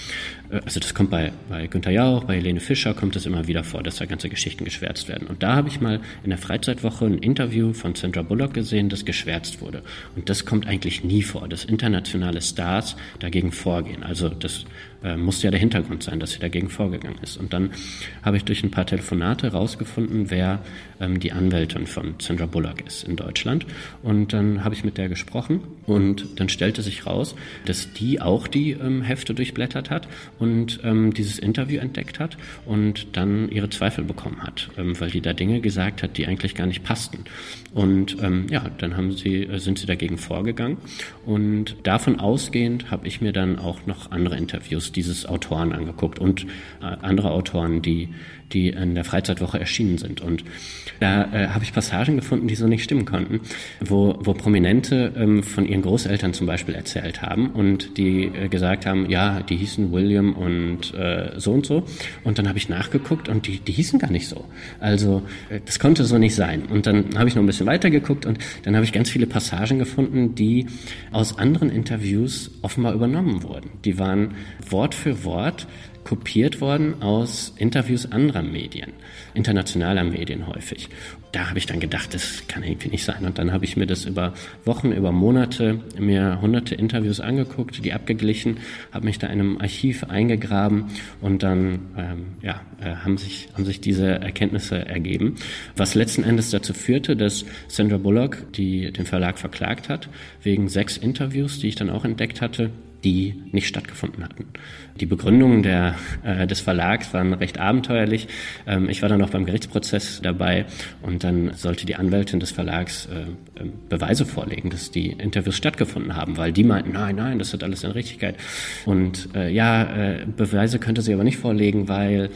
Speaker 7: Äh, also das kommt bei, bei Günther Jauch, bei Helene Fischer kommt es immer wieder vor, dass da ganze Geschichten geschwärzt werden. Und da habe ich mal in der Freizeitwoche ein Interview von Sandra Bullock gesehen, das geschwärzt wurde. Und das kommt eigentlich nie vor, dass internationale Stars dagegen vorgehen. Also das äh, muss ja der Hintergrund sein, dass sie dagegen vorgegangen ist. Und dann habe ich durch ein paar Telefonate herausgefunden, wer ähm, die Anwältin von Sandra Bullock ist in Deutschland. Und dann habe ich mit der gesprochen und dann stellte sich raus, dass die auch die ähm, Hefte durchblättert hat und ähm, dieses Interview entdeckt hat und dann ihre Zweifel bekommen hat, ähm, weil die da Dinge gesagt hat, die eigentlich gar nicht passten. Und ähm, ja, dann haben sie, äh, sind sie dagegen vorgegangen. Und davon ausgehend habe ich mir dann auch noch andere Interviews dieses Autoren angeguckt und äh, andere Autoren, die die in der Freizeitwoche erschienen sind. Und da äh, habe ich Passagen gefunden, die so nicht stimmen konnten, wo, wo Prominente ähm, von ihren Großeltern zum Beispiel erzählt haben und die äh, gesagt haben, ja, die hießen William und äh, so und so. Und dann habe ich nachgeguckt und die, die hießen gar nicht so. Also äh, das konnte so nicht sein. Und dann habe ich noch ein bisschen weiter geguckt und dann habe ich ganz viele Passagen gefunden, die aus anderen Interviews offenbar übernommen wurden. Die waren Wort für Wort kopiert worden aus Interviews anderer Medien, internationaler Medien häufig. Da habe ich dann gedacht, das kann irgendwie nicht sein. Und dann habe ich mir das über Wochen, über Monate, mir hunderte Interviews angeguckt, die abgeglichen, habe mich da in einem Archiv eingegraben und dann ähm, ja, äh, haben, sich, haben sich diese Erkenntnisse ergeben. Was letzten Endes dazu führte, dass Sandra Bullock die, den Verlag verklagt hat, wegen sechs Interviews, die ich dann auch entdeckt hatte, die nicht stattgefunden hatten. Die Begründungen der, äh, des Verlags waren recht abenteuerlich. Ähm, ich war dann auch beim Gerichtsprozess dabei und dann sollte die Anwältin des Verlags äh, äh, Beweise vorlegen, dass die Interviews stattgefunden haben, weil die meinten, nein, nein, das hat alles in Richtigkeit. Und äh, ja, äh, Beweise könnte sie aber nicht vorlegen, weil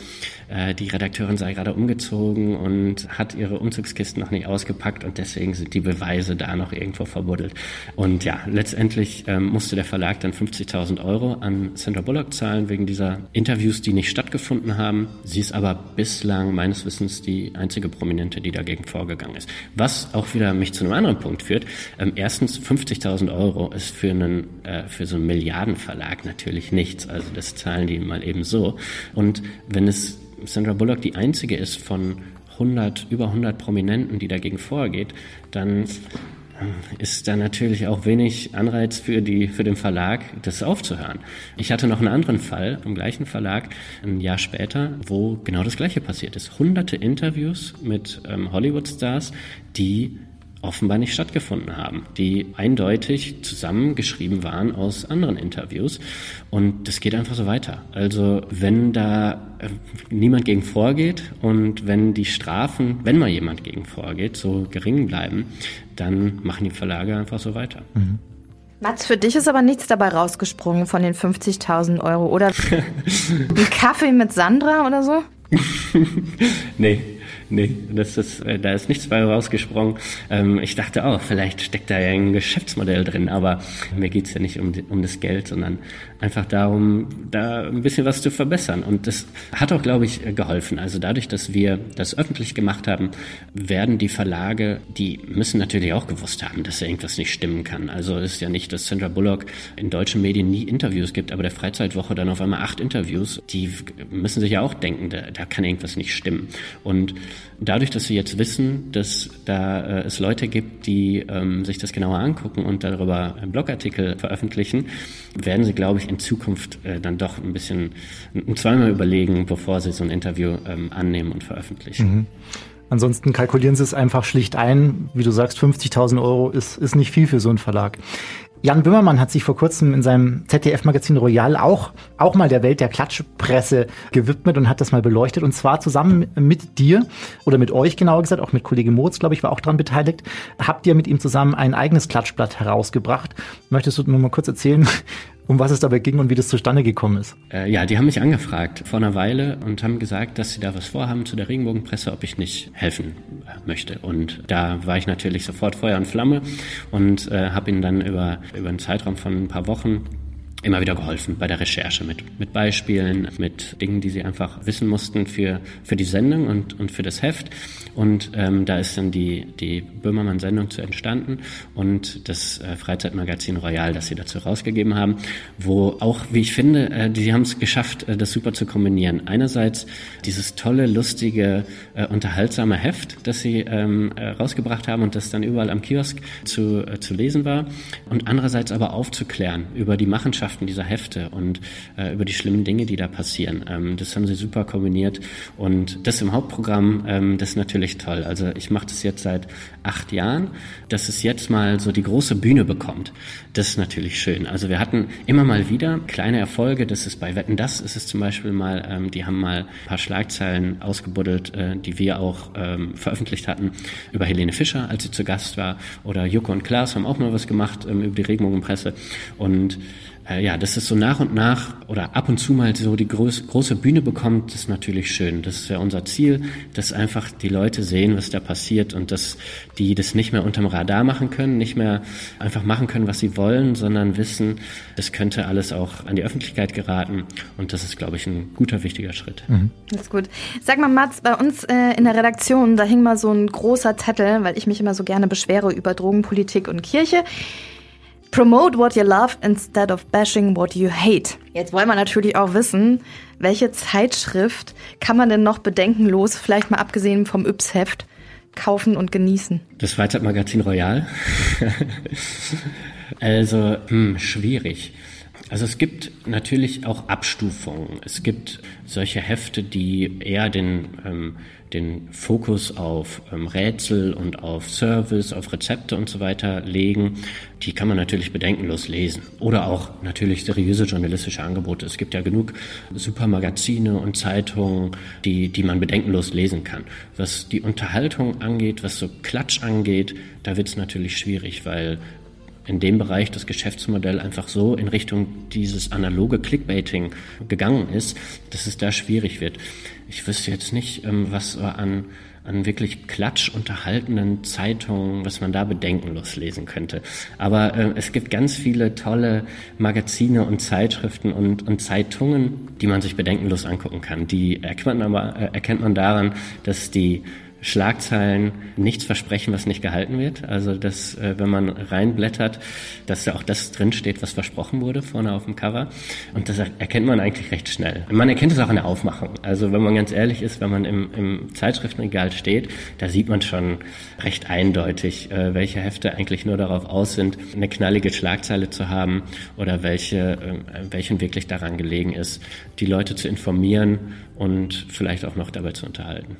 Speaker 7: äh, die Redakteurin sei gerade umgezogen und hat ihre Umzugskisten noch nicht ausgepackt und deswegen sind die Beweise da noch irgendwo verbuddelt. Und ja, letztendlich ähm, musste der Verlag dann 50.000 Euro an Sandra Bullock zahlen wegen dieser Interviews, die nicht stattgefunden haben. Sie ist aber bislang meines Wissens die einzige Prominente, die dagegen vorgegangen ist. Was auch wieder mich zu einem anderen Punkt führt. Ähm, erstens, 50.000 Euro ist für einen, äh, für so einen Milliardenverlag natürlich nichts. Also das zahlen die mal eben so. Und wenn es Sandra Bullock die einzige ist von 100, über 100 Prominenten, die dagegen vorgeht, dann ist da natürlich auch wenig Anreiz für, die, für den Verlag, das aufzuhören. Ich hatte noch einen anderen Fall im gleichen Verlag ein Jahr später, wo genau das Gleiche passiert ist. Hunderte Interviews mit ähm, Hollywood-Stars, die offenbar nicht stattgefunden haben, die eindeutig zusammengeschrieben waren aus anderen Interviews. Und das geht einfach so weiter. Also wenn da äh, niemand gegen vorgeht und wenn die Strafen, wenn mal jemand gegen vorgeht, so gering bleiben, dann machen die Verlage einfach so weiter. Mhm.
Speaker 8: Mats, für dich ist aber nichts dabei rausgesprungen von den 50.000 Euro, oder? Ein Kaffee mit Sandra oder so?
Speaker 7: nee, Nee, das ist, äh, da ist nichts bei rausgesprungen. Ähm, ich dachte auch, vielleicht steckt da ja ein Geschäftsmodell drin, aber mir geht's ja nicht um, um das Geld, sondern einfach darum, da ein bisschen was zu verbessern. Und das hat auch, glaube ich, geholfen. Also dadurch, dass wir das öffentlich gemacht haben, werden die Verlage, die müssen natürlich auch gewusst haben, dass da irgendwas nicht stimmen kann. Also ist ja nicht, dass Sandra Bullock in deutschen Medien nie Interviews gibt, aber der Freizeitwoche dann auf einmal acht Interviews. Die müssen sich ja auch denken, da, da kann irgendwas nicht stimmen. Und dadurch, dass sie jetzt wissen, dass da äh, es Leute gibt, die ähm, sich das genauer angucken und darüber Blogartikel veröffentlichen, werden sie, glaube ich, in Zukunft äh, dann doch ein bisschen zweimal überlegen, bevor sie so ein Interview ähm, annehmen und veröffentlichen. Mhm.
Speaker 1: Ansonsten kalkulieren sie es einfach schlicht ein. Wie du sagst, 50.000 Euro ist, ist nicht viel für so einen Verlag. Jan Böhmermann hat sich vor kurzem in seinem ZDF-Magazin Royal auch, auch mal der Welt der Klatschpresse gewidmet und hat das mal beleuchtet. Und zwar zusammen mit dir oder mit euch genauer gesagt, auch mit Kollege Moritz, glaube ich, war auch daran beteiligt, habt ihr mit ihm zusammen ein eigenes Klatschblatt herausgebracht. Möchtest du nur mal kurz erzählen, um was es dabei ging und wie das zustande gekommen ist.
Speaker 7: Äh, ja, die haben mich angefragt vor einer Weile und haben gesagt, dass sie da was vorhaben zu der Regenbogenpresse, ob ich nicht helfen äh, möchte. Und da war ich natürlich sofort Feuer und Flamme und äh, habe ihnen dann über, über einen Zeitraum von ein paar Wochen immer wieder geholfen bei der Recherche mit, mit Beispielen, mit Dingen, die sie einfach wissen mussten für, für die Sendung und, und für das Heft. Und ähm, da ist dann die, die Böhmermann-Sendung zu entstanden und das äh, Freizeitmagazin Royal, das sie dazu rausgegeben haben, wo auch, wie ich finde, äh, die haben es geschafft, äh, das super zu kombinieren. Einerseits dieses tolle, lustige, äh, unterhaltsame Heft, das sie ähm, äh, rausgebracht haben und das dann überall am Kiosk zu, äh, zu lesen war und andererseits aber aufzuklären über die Machenschaften dieser Hefte und äh, über die schlimmen Dinge, die da passieren. Ähm, das haben sie super kombiniert und das im Hauptprogramm, ähm, das natürlich natürlich toll. Also ich mache das jetzt seit acht Jahren, dass es jetzt mal so die große Bühne bekommt. Das ist natürlich schön. Also wir hatten immer mal wieder kleine Erfolge. Das ist bei Wetten das ist es zum Beispiel mal. Ähm, die haben mal ein paar Schlagzeilen ausgebuddelt, äh, die wir auch ähm, veröffentlicht hatten über Helene Fischer, als sie zu Gast war. Oder Joko und Klaas haben auch mal was gemacht ähm, über die Regenbogenpresse. Und äh, ja, dass es so nach und nach oder ab und zu mal so die groß, große Bühne bekommt, ist natürlich schön. Das ist ja unser Ziel, dass einfach die Leute sehen, was da passiert und dass die das nicht mehr unterm Radar machen können, nicht mehr einfach machen können, was sie wollen, sondern wissen, das könnte alles auch an die Öffentlichkeit geraten und das ist, glaube ich, ein guter, wichtiger Schritt.
Speaker 8: Mhm. Das ist gut. Sag mal, Mats, bei uns äh, in der Redaktion, da hing mal so ein großer Zettel, weil ich mich immer so gerne beschwere über Drogenpolitik und Kirche. Promote what you love instead of bashing what you hate. Jetzt wollen wir natürlich auch wissen, welche Zeitschrift kann man denn noch bedenkenlos, vielleicht mal abgesehen vom Yps-Heft, kaufen und genießen?
Speaker 7: Das Magazin Royal. also, hm, schwierig. Also es gibt natürlich auch Abstufungen. Es gibt solche Hefte, die eher den, ähm, den Fokus auf ähm, Rätsel und auf Service, auf Rezepte und so weiter legen. Die kann man natürlich bedenkenlos lesen. Oder auch natürlich seriöse journalistische Angebote. Es gibt ja genug super Magazine und Zeitungen, die, die man bedenkenlos lesen kann. Was die Unterhaltung angeht, was so Klatsch angeht, da wird es natürlich schwierig, weil in dem Bereich das Geschäftsmodell einfach so in Richtung dieses analoge Clickbaiting gegangen ist, dass es da schwierig wird. Ich wüsste jetzt nicht, ähm, was an, an wirklich klatsch unterhaltenen Zeitungen, was man da bedenkenlos lesen könnte. Aber äh, es gibt ganz viele tolle Magazine und Zeitschriften und, und Zeitungen, die man sich bedenkenlos angucken kann. Die erkennt man, aber, äh, erkennt man daran, dass die Schlagzeilen nichts versprechen, was nicht gehalten wird. Also dass, äh, wenn man reinblättert, dass da auch das drinsteht, was versprochen wurde vorne auf dem Cover. Und das erkennt man eigentlich recht schnell. Man erkennt es auch in der Aufmachung. Also wenn man ganz ehrlich ist, wenn man im, im Zeitschriftenregal steht, da sieht man schon recht eindeutig, äh, welche Hefte eigentlich nur darauf aus sind, eine knallige Schlagzeile zu haben oder welche, äh, welchen wirklich daran gelegen ist, die Leute zu informieren und vielleicht auch noch dabei zu unterhalten.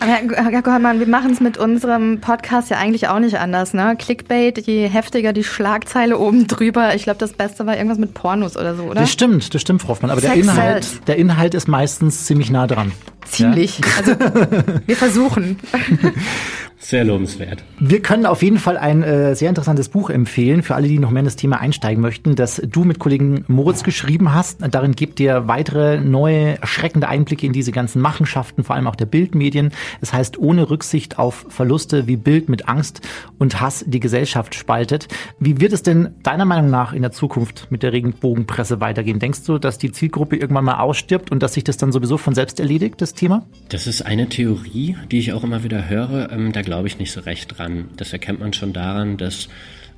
Speaker 8: Aber Herr, Herr Goldmann, wir machen es mit unserem Podcast ja eigentlich auch nicht anders, ne? Clickbait, je heftiger die Schlagzeile oben drüber. Ich glaube, das Beste war irgendwas mit Pornos oder so, oder?
Speaker 1: Das stimmt, das stimmt, Frau Hoffmann. Aber der Inhalt,
Speaker 8: sells.
Speaker 1: der Inhalt ist meistens ziemlich nah dran.
Speaker 8: Ziemlich. Also, wir versuchen.
Speaker 7: Sehr lobenswert.
Speaker 1: Wir können auf jeden Fall ein äh, sehr interessantes Buch empfehlen für alle, die noch mehr in das Thema einsteigen möchten, das du mit Kollegen Moritz geschrieben hast. Darin gibt dir weitere neue, erschreckende Einblicke in diese ganzen Machenschaften, vor allem auch der Bildmedien. Es heißt, ohne Rücksicht auf Verluste, wie Bild mit Angst und Hass die Gesellschaft spaltet. Wie wird es denn deiner Meinung nach in der Zukunft mit der Regenbogenpresse weitergehen? Denkst du, dass die Zielgruppe irgendwann mal ausstirbt und dass sich das dann sowieso von selbst erledigt, das Thema?
Speaker 7: Das ist eine Theorie, die ich auch immer wieder höre. Ähm, da glaube ich nicht so recht dran. Das erkennt man schon daran, dass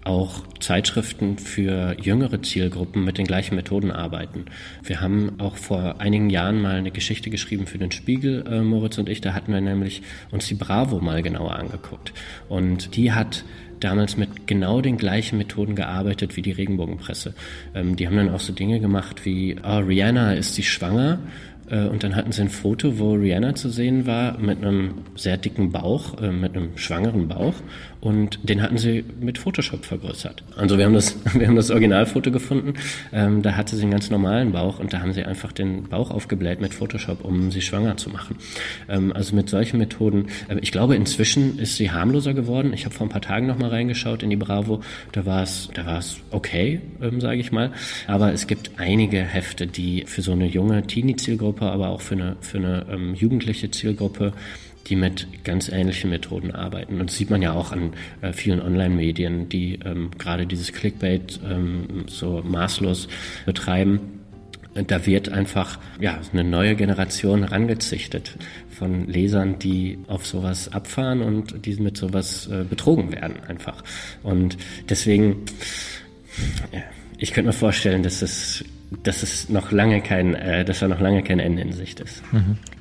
Speaker 7: auch Zeitschriften für jüngere Zielgruppen mit den gleichen Methoden arbeiten. Wir haben auch vor einigen Jahren mal eine Geschichte geschrieben für den Spiegel, äh, Moritz und ich. Da hatten wir nämlich uns die Bravo mal genauer angeguckt. Und die hat damals mit genau den gleichen Methoden gearbeitet wie die Regenbogenpresse. Ähm, die haben dann auch so Dinge gemacht wie, oh, Rihanna ist sie schwanger? Äh, Und dann hatten sie ein Foto, wo Rihanna zu sehen war mit einem sehr dicken Bauch, äh, mit einem schwangeren Bauch. Und den hatten sie mit Photoshop vergrößert. Also wir haben das, wir haben das Originalfoto gefunden. Ähm, da hatte sie einen ganz normalen Bauch und da haben sie einfach den Bauch aufgebläht mit Photoshop, um sie schwanger zu machen. Ähm, also mit solchen Methoden. Äh, ich glaube, inzwischen ist sie harmloser geworden. Ich habe vor ein paar Tagen noch mal reingeschaut in die Bravo. Da war es, da war es okay, ähm, sage ich mal. Aber es gibt einige Hefte, die für so eine junge Teenie-Zielgruppe, aber auch für eine, für eine ähm, jugendliche Zielgruppe die mit ganz ähnlichen Methoden arbeiten. Und das sieht man ja auch an äh, vielen Online-Medien, die ähm, gerade dieses Clickbait ähm, so maßlos betreiben. Da wird einfach ja, eine neue Generation herangezüchtet von Lesern, die auf sowas abfahren und die mit sowas äh, betrogen werden einfach. Und deswegen, ja, ich könnte mir vorstellen, dass es, dass es noch lange kein, äh, dass da noch lange kein Ende in Sicht ist.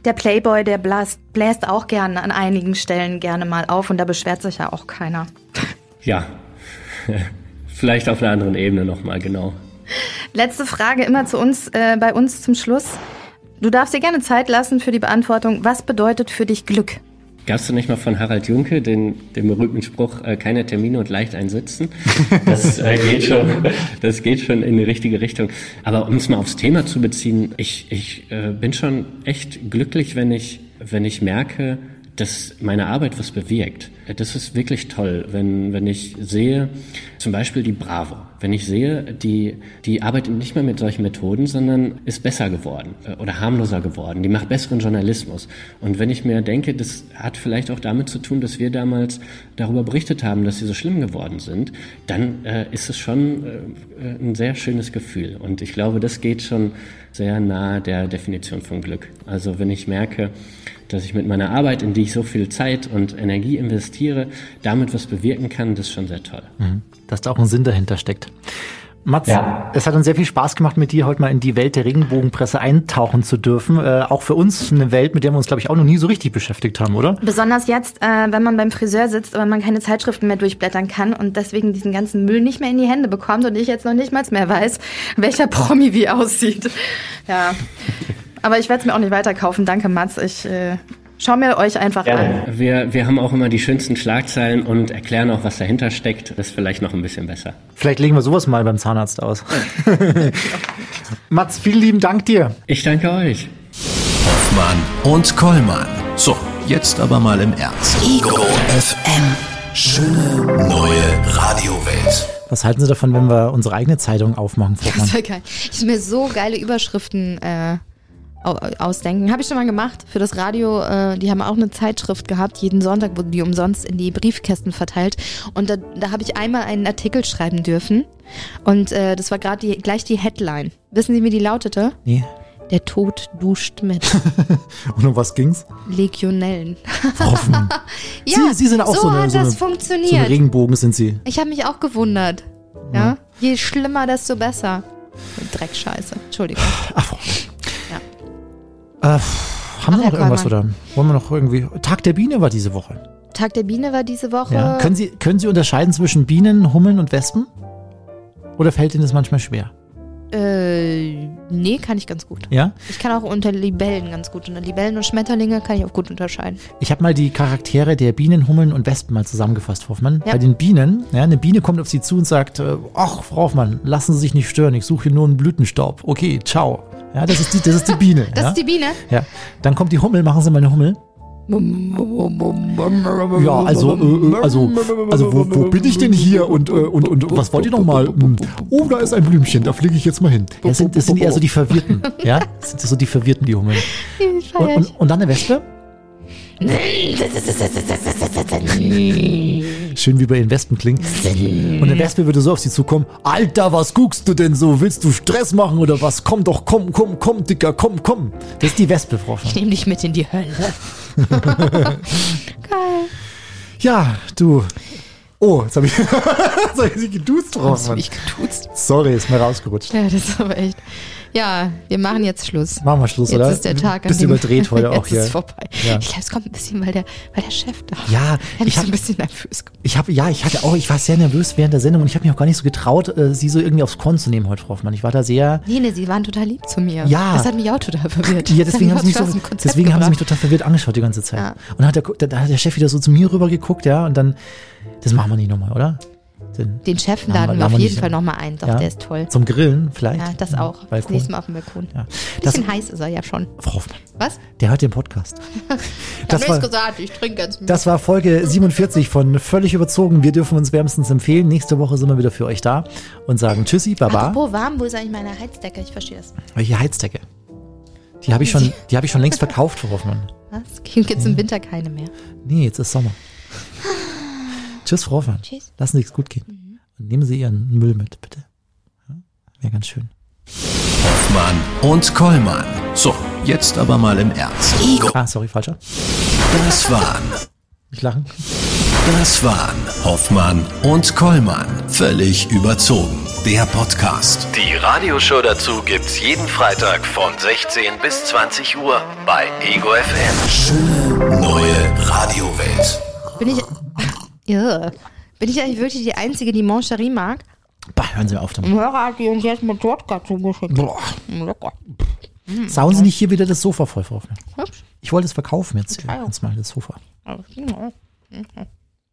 Speaker 8: Der Playboy, der bläst, bläst auch gerne an einigen Stellen gerne mal auf und da beschwert sich ja auch keiner.
Speaker 7: Ja, vielleicht auf einer anderen Ebene nochmal, genau.
Speaker 8: Letzte Frage immer zu uns, äh, bei uns zum Schluss. Du darfst dir gerne Zeit lassen für die Beantwortung. Was bedeutet für dich Glück?
Speaker 7: Gabst du nicht mal von Harald Junke den, den berühmten Spruch, äh, keine Termine und leicht einsitzen? Das, äh, geht schon, das geht schon in die richtige Richtung. Aber um es mal aufs Thema zu beziehen, ich, ich äh, bin schon echt glücklich, wenn ich, wenn ich merke, dass meine Arbeit was bewirkt. Das ist wirklich toll, wenn, wenn ich sehe, zum Beispiel die Bravo, wenn ich sehe, die, die arbeitet nicht mehr mit solchen Methoden, sondern ist besser geworden äh, oder harmloser geworden, die macht besseren Journalismus. Und wenn ich mir denke, das hat vielleicht auch damit zu tun, dass wir damals darüber berichtet haben, dass sie so schlimm geworden sind, dann äh, ist es schon äh, ein sehr schönes Gefühl. Und ich glaube, das geht schon sehr nahe der Definition von Glück. Also wenn ich merke, dass ich mit meiner Arbeit, in die ich so viel Zeit und Energie investiere, damit was bewirken kann, das ist schon sehr toll.
Speaker 1: Dass da auch ein Sinn dahinter steckt. Mats,
Speaker 7: Ja.
Speaker 1: es hat uns sehr viel Spaß gemacht, mit dir heute mal in die Welt der Regenbogenpresse eintauchen zu dürfen. Äh, auch für uns eine Welt, mit der wir uns, glaube ich, auch noch nie so richtig beschäftigt haben, oder?
Speaker 8: Besonders jetzt, äh, wenn man beim Friseur sitzt, aber man keine Zeitschriften mehr durchblättern kann und deswegen diesen ganzen Müll nicht mehr in die Hände bekommt und ich jetzt noch nicht mal mehr weiß, welcher Promi wie aussieht. Ja. Aber ich werde es mir auch nicht weiterkaufen. Danke, Mats. Ich äh, schau mir euch einfach an.
Speaker 7: Wir, wir haben auch immer die schönsten Schlagzeilen und erklären auch, was dahinter steckt. Das ist vielleicht noch ein bisschen besser.
Speaker 1: Vielleicht legen wir sowas mal beim Zahnarzt aus. Mats, vielen lieben Dank dir.
Speaker 7: Ich danke euch.
Speaker 3: Hoffmann und Kollmann. So, jetzt aber mal im Ernst. Ego FM. Schöne neue Radiowelt.
Speaker 1: Was halten Sie davon, wenn wir unsere eigene Zeitung aufmachen, Vormann?
Speaker 2: Das wäre geil. Ich mir so geile Überschriften äh, ausdenken. Habe ich schon mal gemacht für das Radio. Äh, die haben auch eine Zeitschrift gehabt. Jeden Sonntag wurden die umsonst in die Briefkästen verteilt. Und da, da habe ich einmal einen Artikel schreiben dürfen. Und äh, das war gerade die, gleich die Headline. Wissen Sie, wie die lautete?
Speaker 1: Nee.
Speaker 2: Der Tod duscht mit
Speaker 1: Und um was ging's?
Speaker 2: Legionellen.
Speaker 1: Hoffen.
Speaker 2: Ja,
Speaker 1: Sie- Sie sind auch so eine-
Speaker 2: hat
Speaker 1: so
Speaker 2: das
Speaker 1: eine- So ein
Speaker 2: funktioniert.
Speaker 1: Regenbogen sind sie.
Speaker 2: ich habe mich auch gewundert. Ja? Je schlimmer, desto besser. Dreckscheiße. Entschuldigung.
Speaker 1: Ach. Äh, haben
Speaker 2: Ach,
Speaker 1: wir noch irgendwas oder wollen wir noch irgendwie? Tag der Biene war diese Woche.
Speaker 2: Tag der Biene war diese Woche.
Speaker 1: Ja. Können, Sie, können Sie unterscheiden zwischen Bienen, Hummeln und Wespen? Oder fällt Ihnen das manchmal schwer?
Speaker 2: Äh, nee, kann ich ganz gut.
Speaker 1: Ja?
Speaker 2: Ich kann auch unter Libellen ganz gut. Unter Libellen und Schmetterlinge kann ich auch gut unterscheiden.
Speaker 1: Ich habe mal die Charaktere der Bienen, Hummeln und Wespen mal zusammengefasst, Hoffmann.
Speaker 2: Ja.
Speaker 1: Bei den Bienen, ja, eine Biene kommt auf Sie zu und sagt, äh, ach, Frau Hoffmann, lassen Sie sich nicht stören, ich suche hier nur einen Blütenstaub. Okay, ciao. Ja, das ist die, das ist die Biene.
Speaker 2: Das
Speaker 1: ja?
Speaker 2: ist die Biene.
Speaker 1: ja. Dann kommt die Hummel, machen Sie mal eine Hummel. Ja, also, äh, äh, also, also wo, wo bin ich denn hier und, äh, und, und was wollt ihr noch mal? Hm. Oh, da ist ein Blümchen, da fliege ich jetzt mal hin. Ja, das, sind, das sind eher so die Verwirrten, ja? Das sind so die Verwirrten, die Hummeln. Und, und, und dann eine Wespe? Schön wie bei den Wespen klingt. Und eine Wespe würde so auf sie zukommen. Alter, was guckst du denn so? Willst du Stress machen oder was? Komm doch, komm, komm, komm, Dicker, komm, komm. Das ist die Wespe, Frau.
Speaker 2: Ich nehme dich mit in die Hölle. Geil.
Speaker 1: Ja, du. Oh, jetzt habe ich, jetzt hab ich sie geduzt, Frau
Speaker 2: Hast du mich getuzt?
Speaker 1: Sorry, ist mir rausgerutscht.
Speaker 2: Ja, das ist aber echt. Ja, wir machen jetzt Schluss.
Speaker 1: Machen wir Schluss,
Speaker 2: Jetzt
Speaker 1: oder?
Speaker 2: ist der Tag, dem-
Speaker 1: überdreht heute auch
Speaker 2: jetzt
Speaker 1: hier.
Speaker 2: ist vorbei.
Speaker 1: Ja.
Speaker 2: Ich glaube, es kommt ein bisschen, weil der, weil der Chef da.
Speaker 1: Ja, ich
Speaker 2: so
Speaker 1: habe
Speaker 2: ein bisschen nervös.
Speaker 1: Ich habe, ja, ich hatte auch, ich war sehr nervös während der Sendung und ich habe mich auch gar nicht so getraut, äh, sie so irgendwie aufs Korn zu nehmen heute, Frau Hoffmann. Ich war da sehr,
Speaker 2: Nee, nee, sie waren total lieb zu mir.
Speaker 1: Ja.
Speaker 2: Das hat mich auch total verwirrt.
Speaker 1: ja, deswegen haben sie mich so, deswegen haben sie mich total verwirrt angeschaut die ganze Zeit.
Speaker 2: Ja.
Speaker 1: Und dann hat der, da- da hat der Chef wieder so zu mir rüber geguckt, ja, und dann, das machen wir nicht nochmal, oder? Den,
Speaker 2: Den Chef
Speaker 1: Laden wir-
Speaker 2: auf jeden Fall nochmal ein. Doch,
Speaker 1: Ja.
Speaker 2: der ist toll.
Speaker 1: zum Grillen vielleicht.
Speaker 2: Ja, das auch. Das
Speaker 1: Balkon.
Speaker 2: nächste Mal auf dem Balkon.
Speaker 1: Ja. Das,
Speaker 2: Bisschen heiß ist er ja schon.
Speaker 1: Frau Hoffmann,
Speaker 2: Was?
Speaker 1: der hört den Podcast.
Speaker 2: Ich hab
Speaker 1: Das
Speaker 2: nichts
Speaker 1: war,
Speaker 2: gesagt, ich trinke jetzt mit.
Speaker 1: das war Folge 47 von Völlig überzogen. Wir dürfen uns wärmstens empfehlen. Nächste Woche sind wir wieder für euch da und sagen Tschüssi, Baba.
Speaker 2: Apropos warm, wo ist eigentlich meine Heizdecke? Ich verstehe das.
Speaker 1: Welche Heizdecke? Die habe ich schon, die habe ich schon längst verkauft, Frau Hoffmann.
Speaker 2: Was? Gibt es im Winter keine mehr?
Speaker 1: Nee, jetzt ist Sommer. Tschüss, Frau Hoffmann.
Speaker 2: Tschüss.
Speaker 1: Lassen Sie es gut gehen. Und nehmen Sie Ihren Müll mit, bitte. Ja, Wäre ganz schön.
Speaker 3: Hoffmann und Kollmann. So, jetzt aber mal im Ernst.
Speaker 1: Ah, sorry, falscher.
Speaker 3: Das waren,
Speaker 1: Nicht lachen.
Speaker 3: das waren Hoffmann und Kollmann. Völlig überzogen. Der Podcast. Die Radioshow dazu gibt's jeden Freitag von 16 bis 20 Uhr bei Ego FM. Schöne neue Radiowelt.
Speaker 2: Bin ich. Ja. Bin ich eigentlich wirklich die Einzige, die Moncherie mag?
Speaker 1: Bah, hören Sie auf damit.
Speaker 2: Ein Hörer hat die uns jetzt mit Wodka zugeschickt.
Speaker 1: Boah.
Speaker 2: Lecker.
Speaker 1: Sauen Sie nicht hier wieder das Sofa voll, Frau Hoffmann.
Speaker 2: Hübsch.
Speaker 1: Ich wollte es verkaufen jetzt.
Speaker 2: Ja.
Speaker 1: Jetzt mal das Sofa.
Speaker 2: Ja.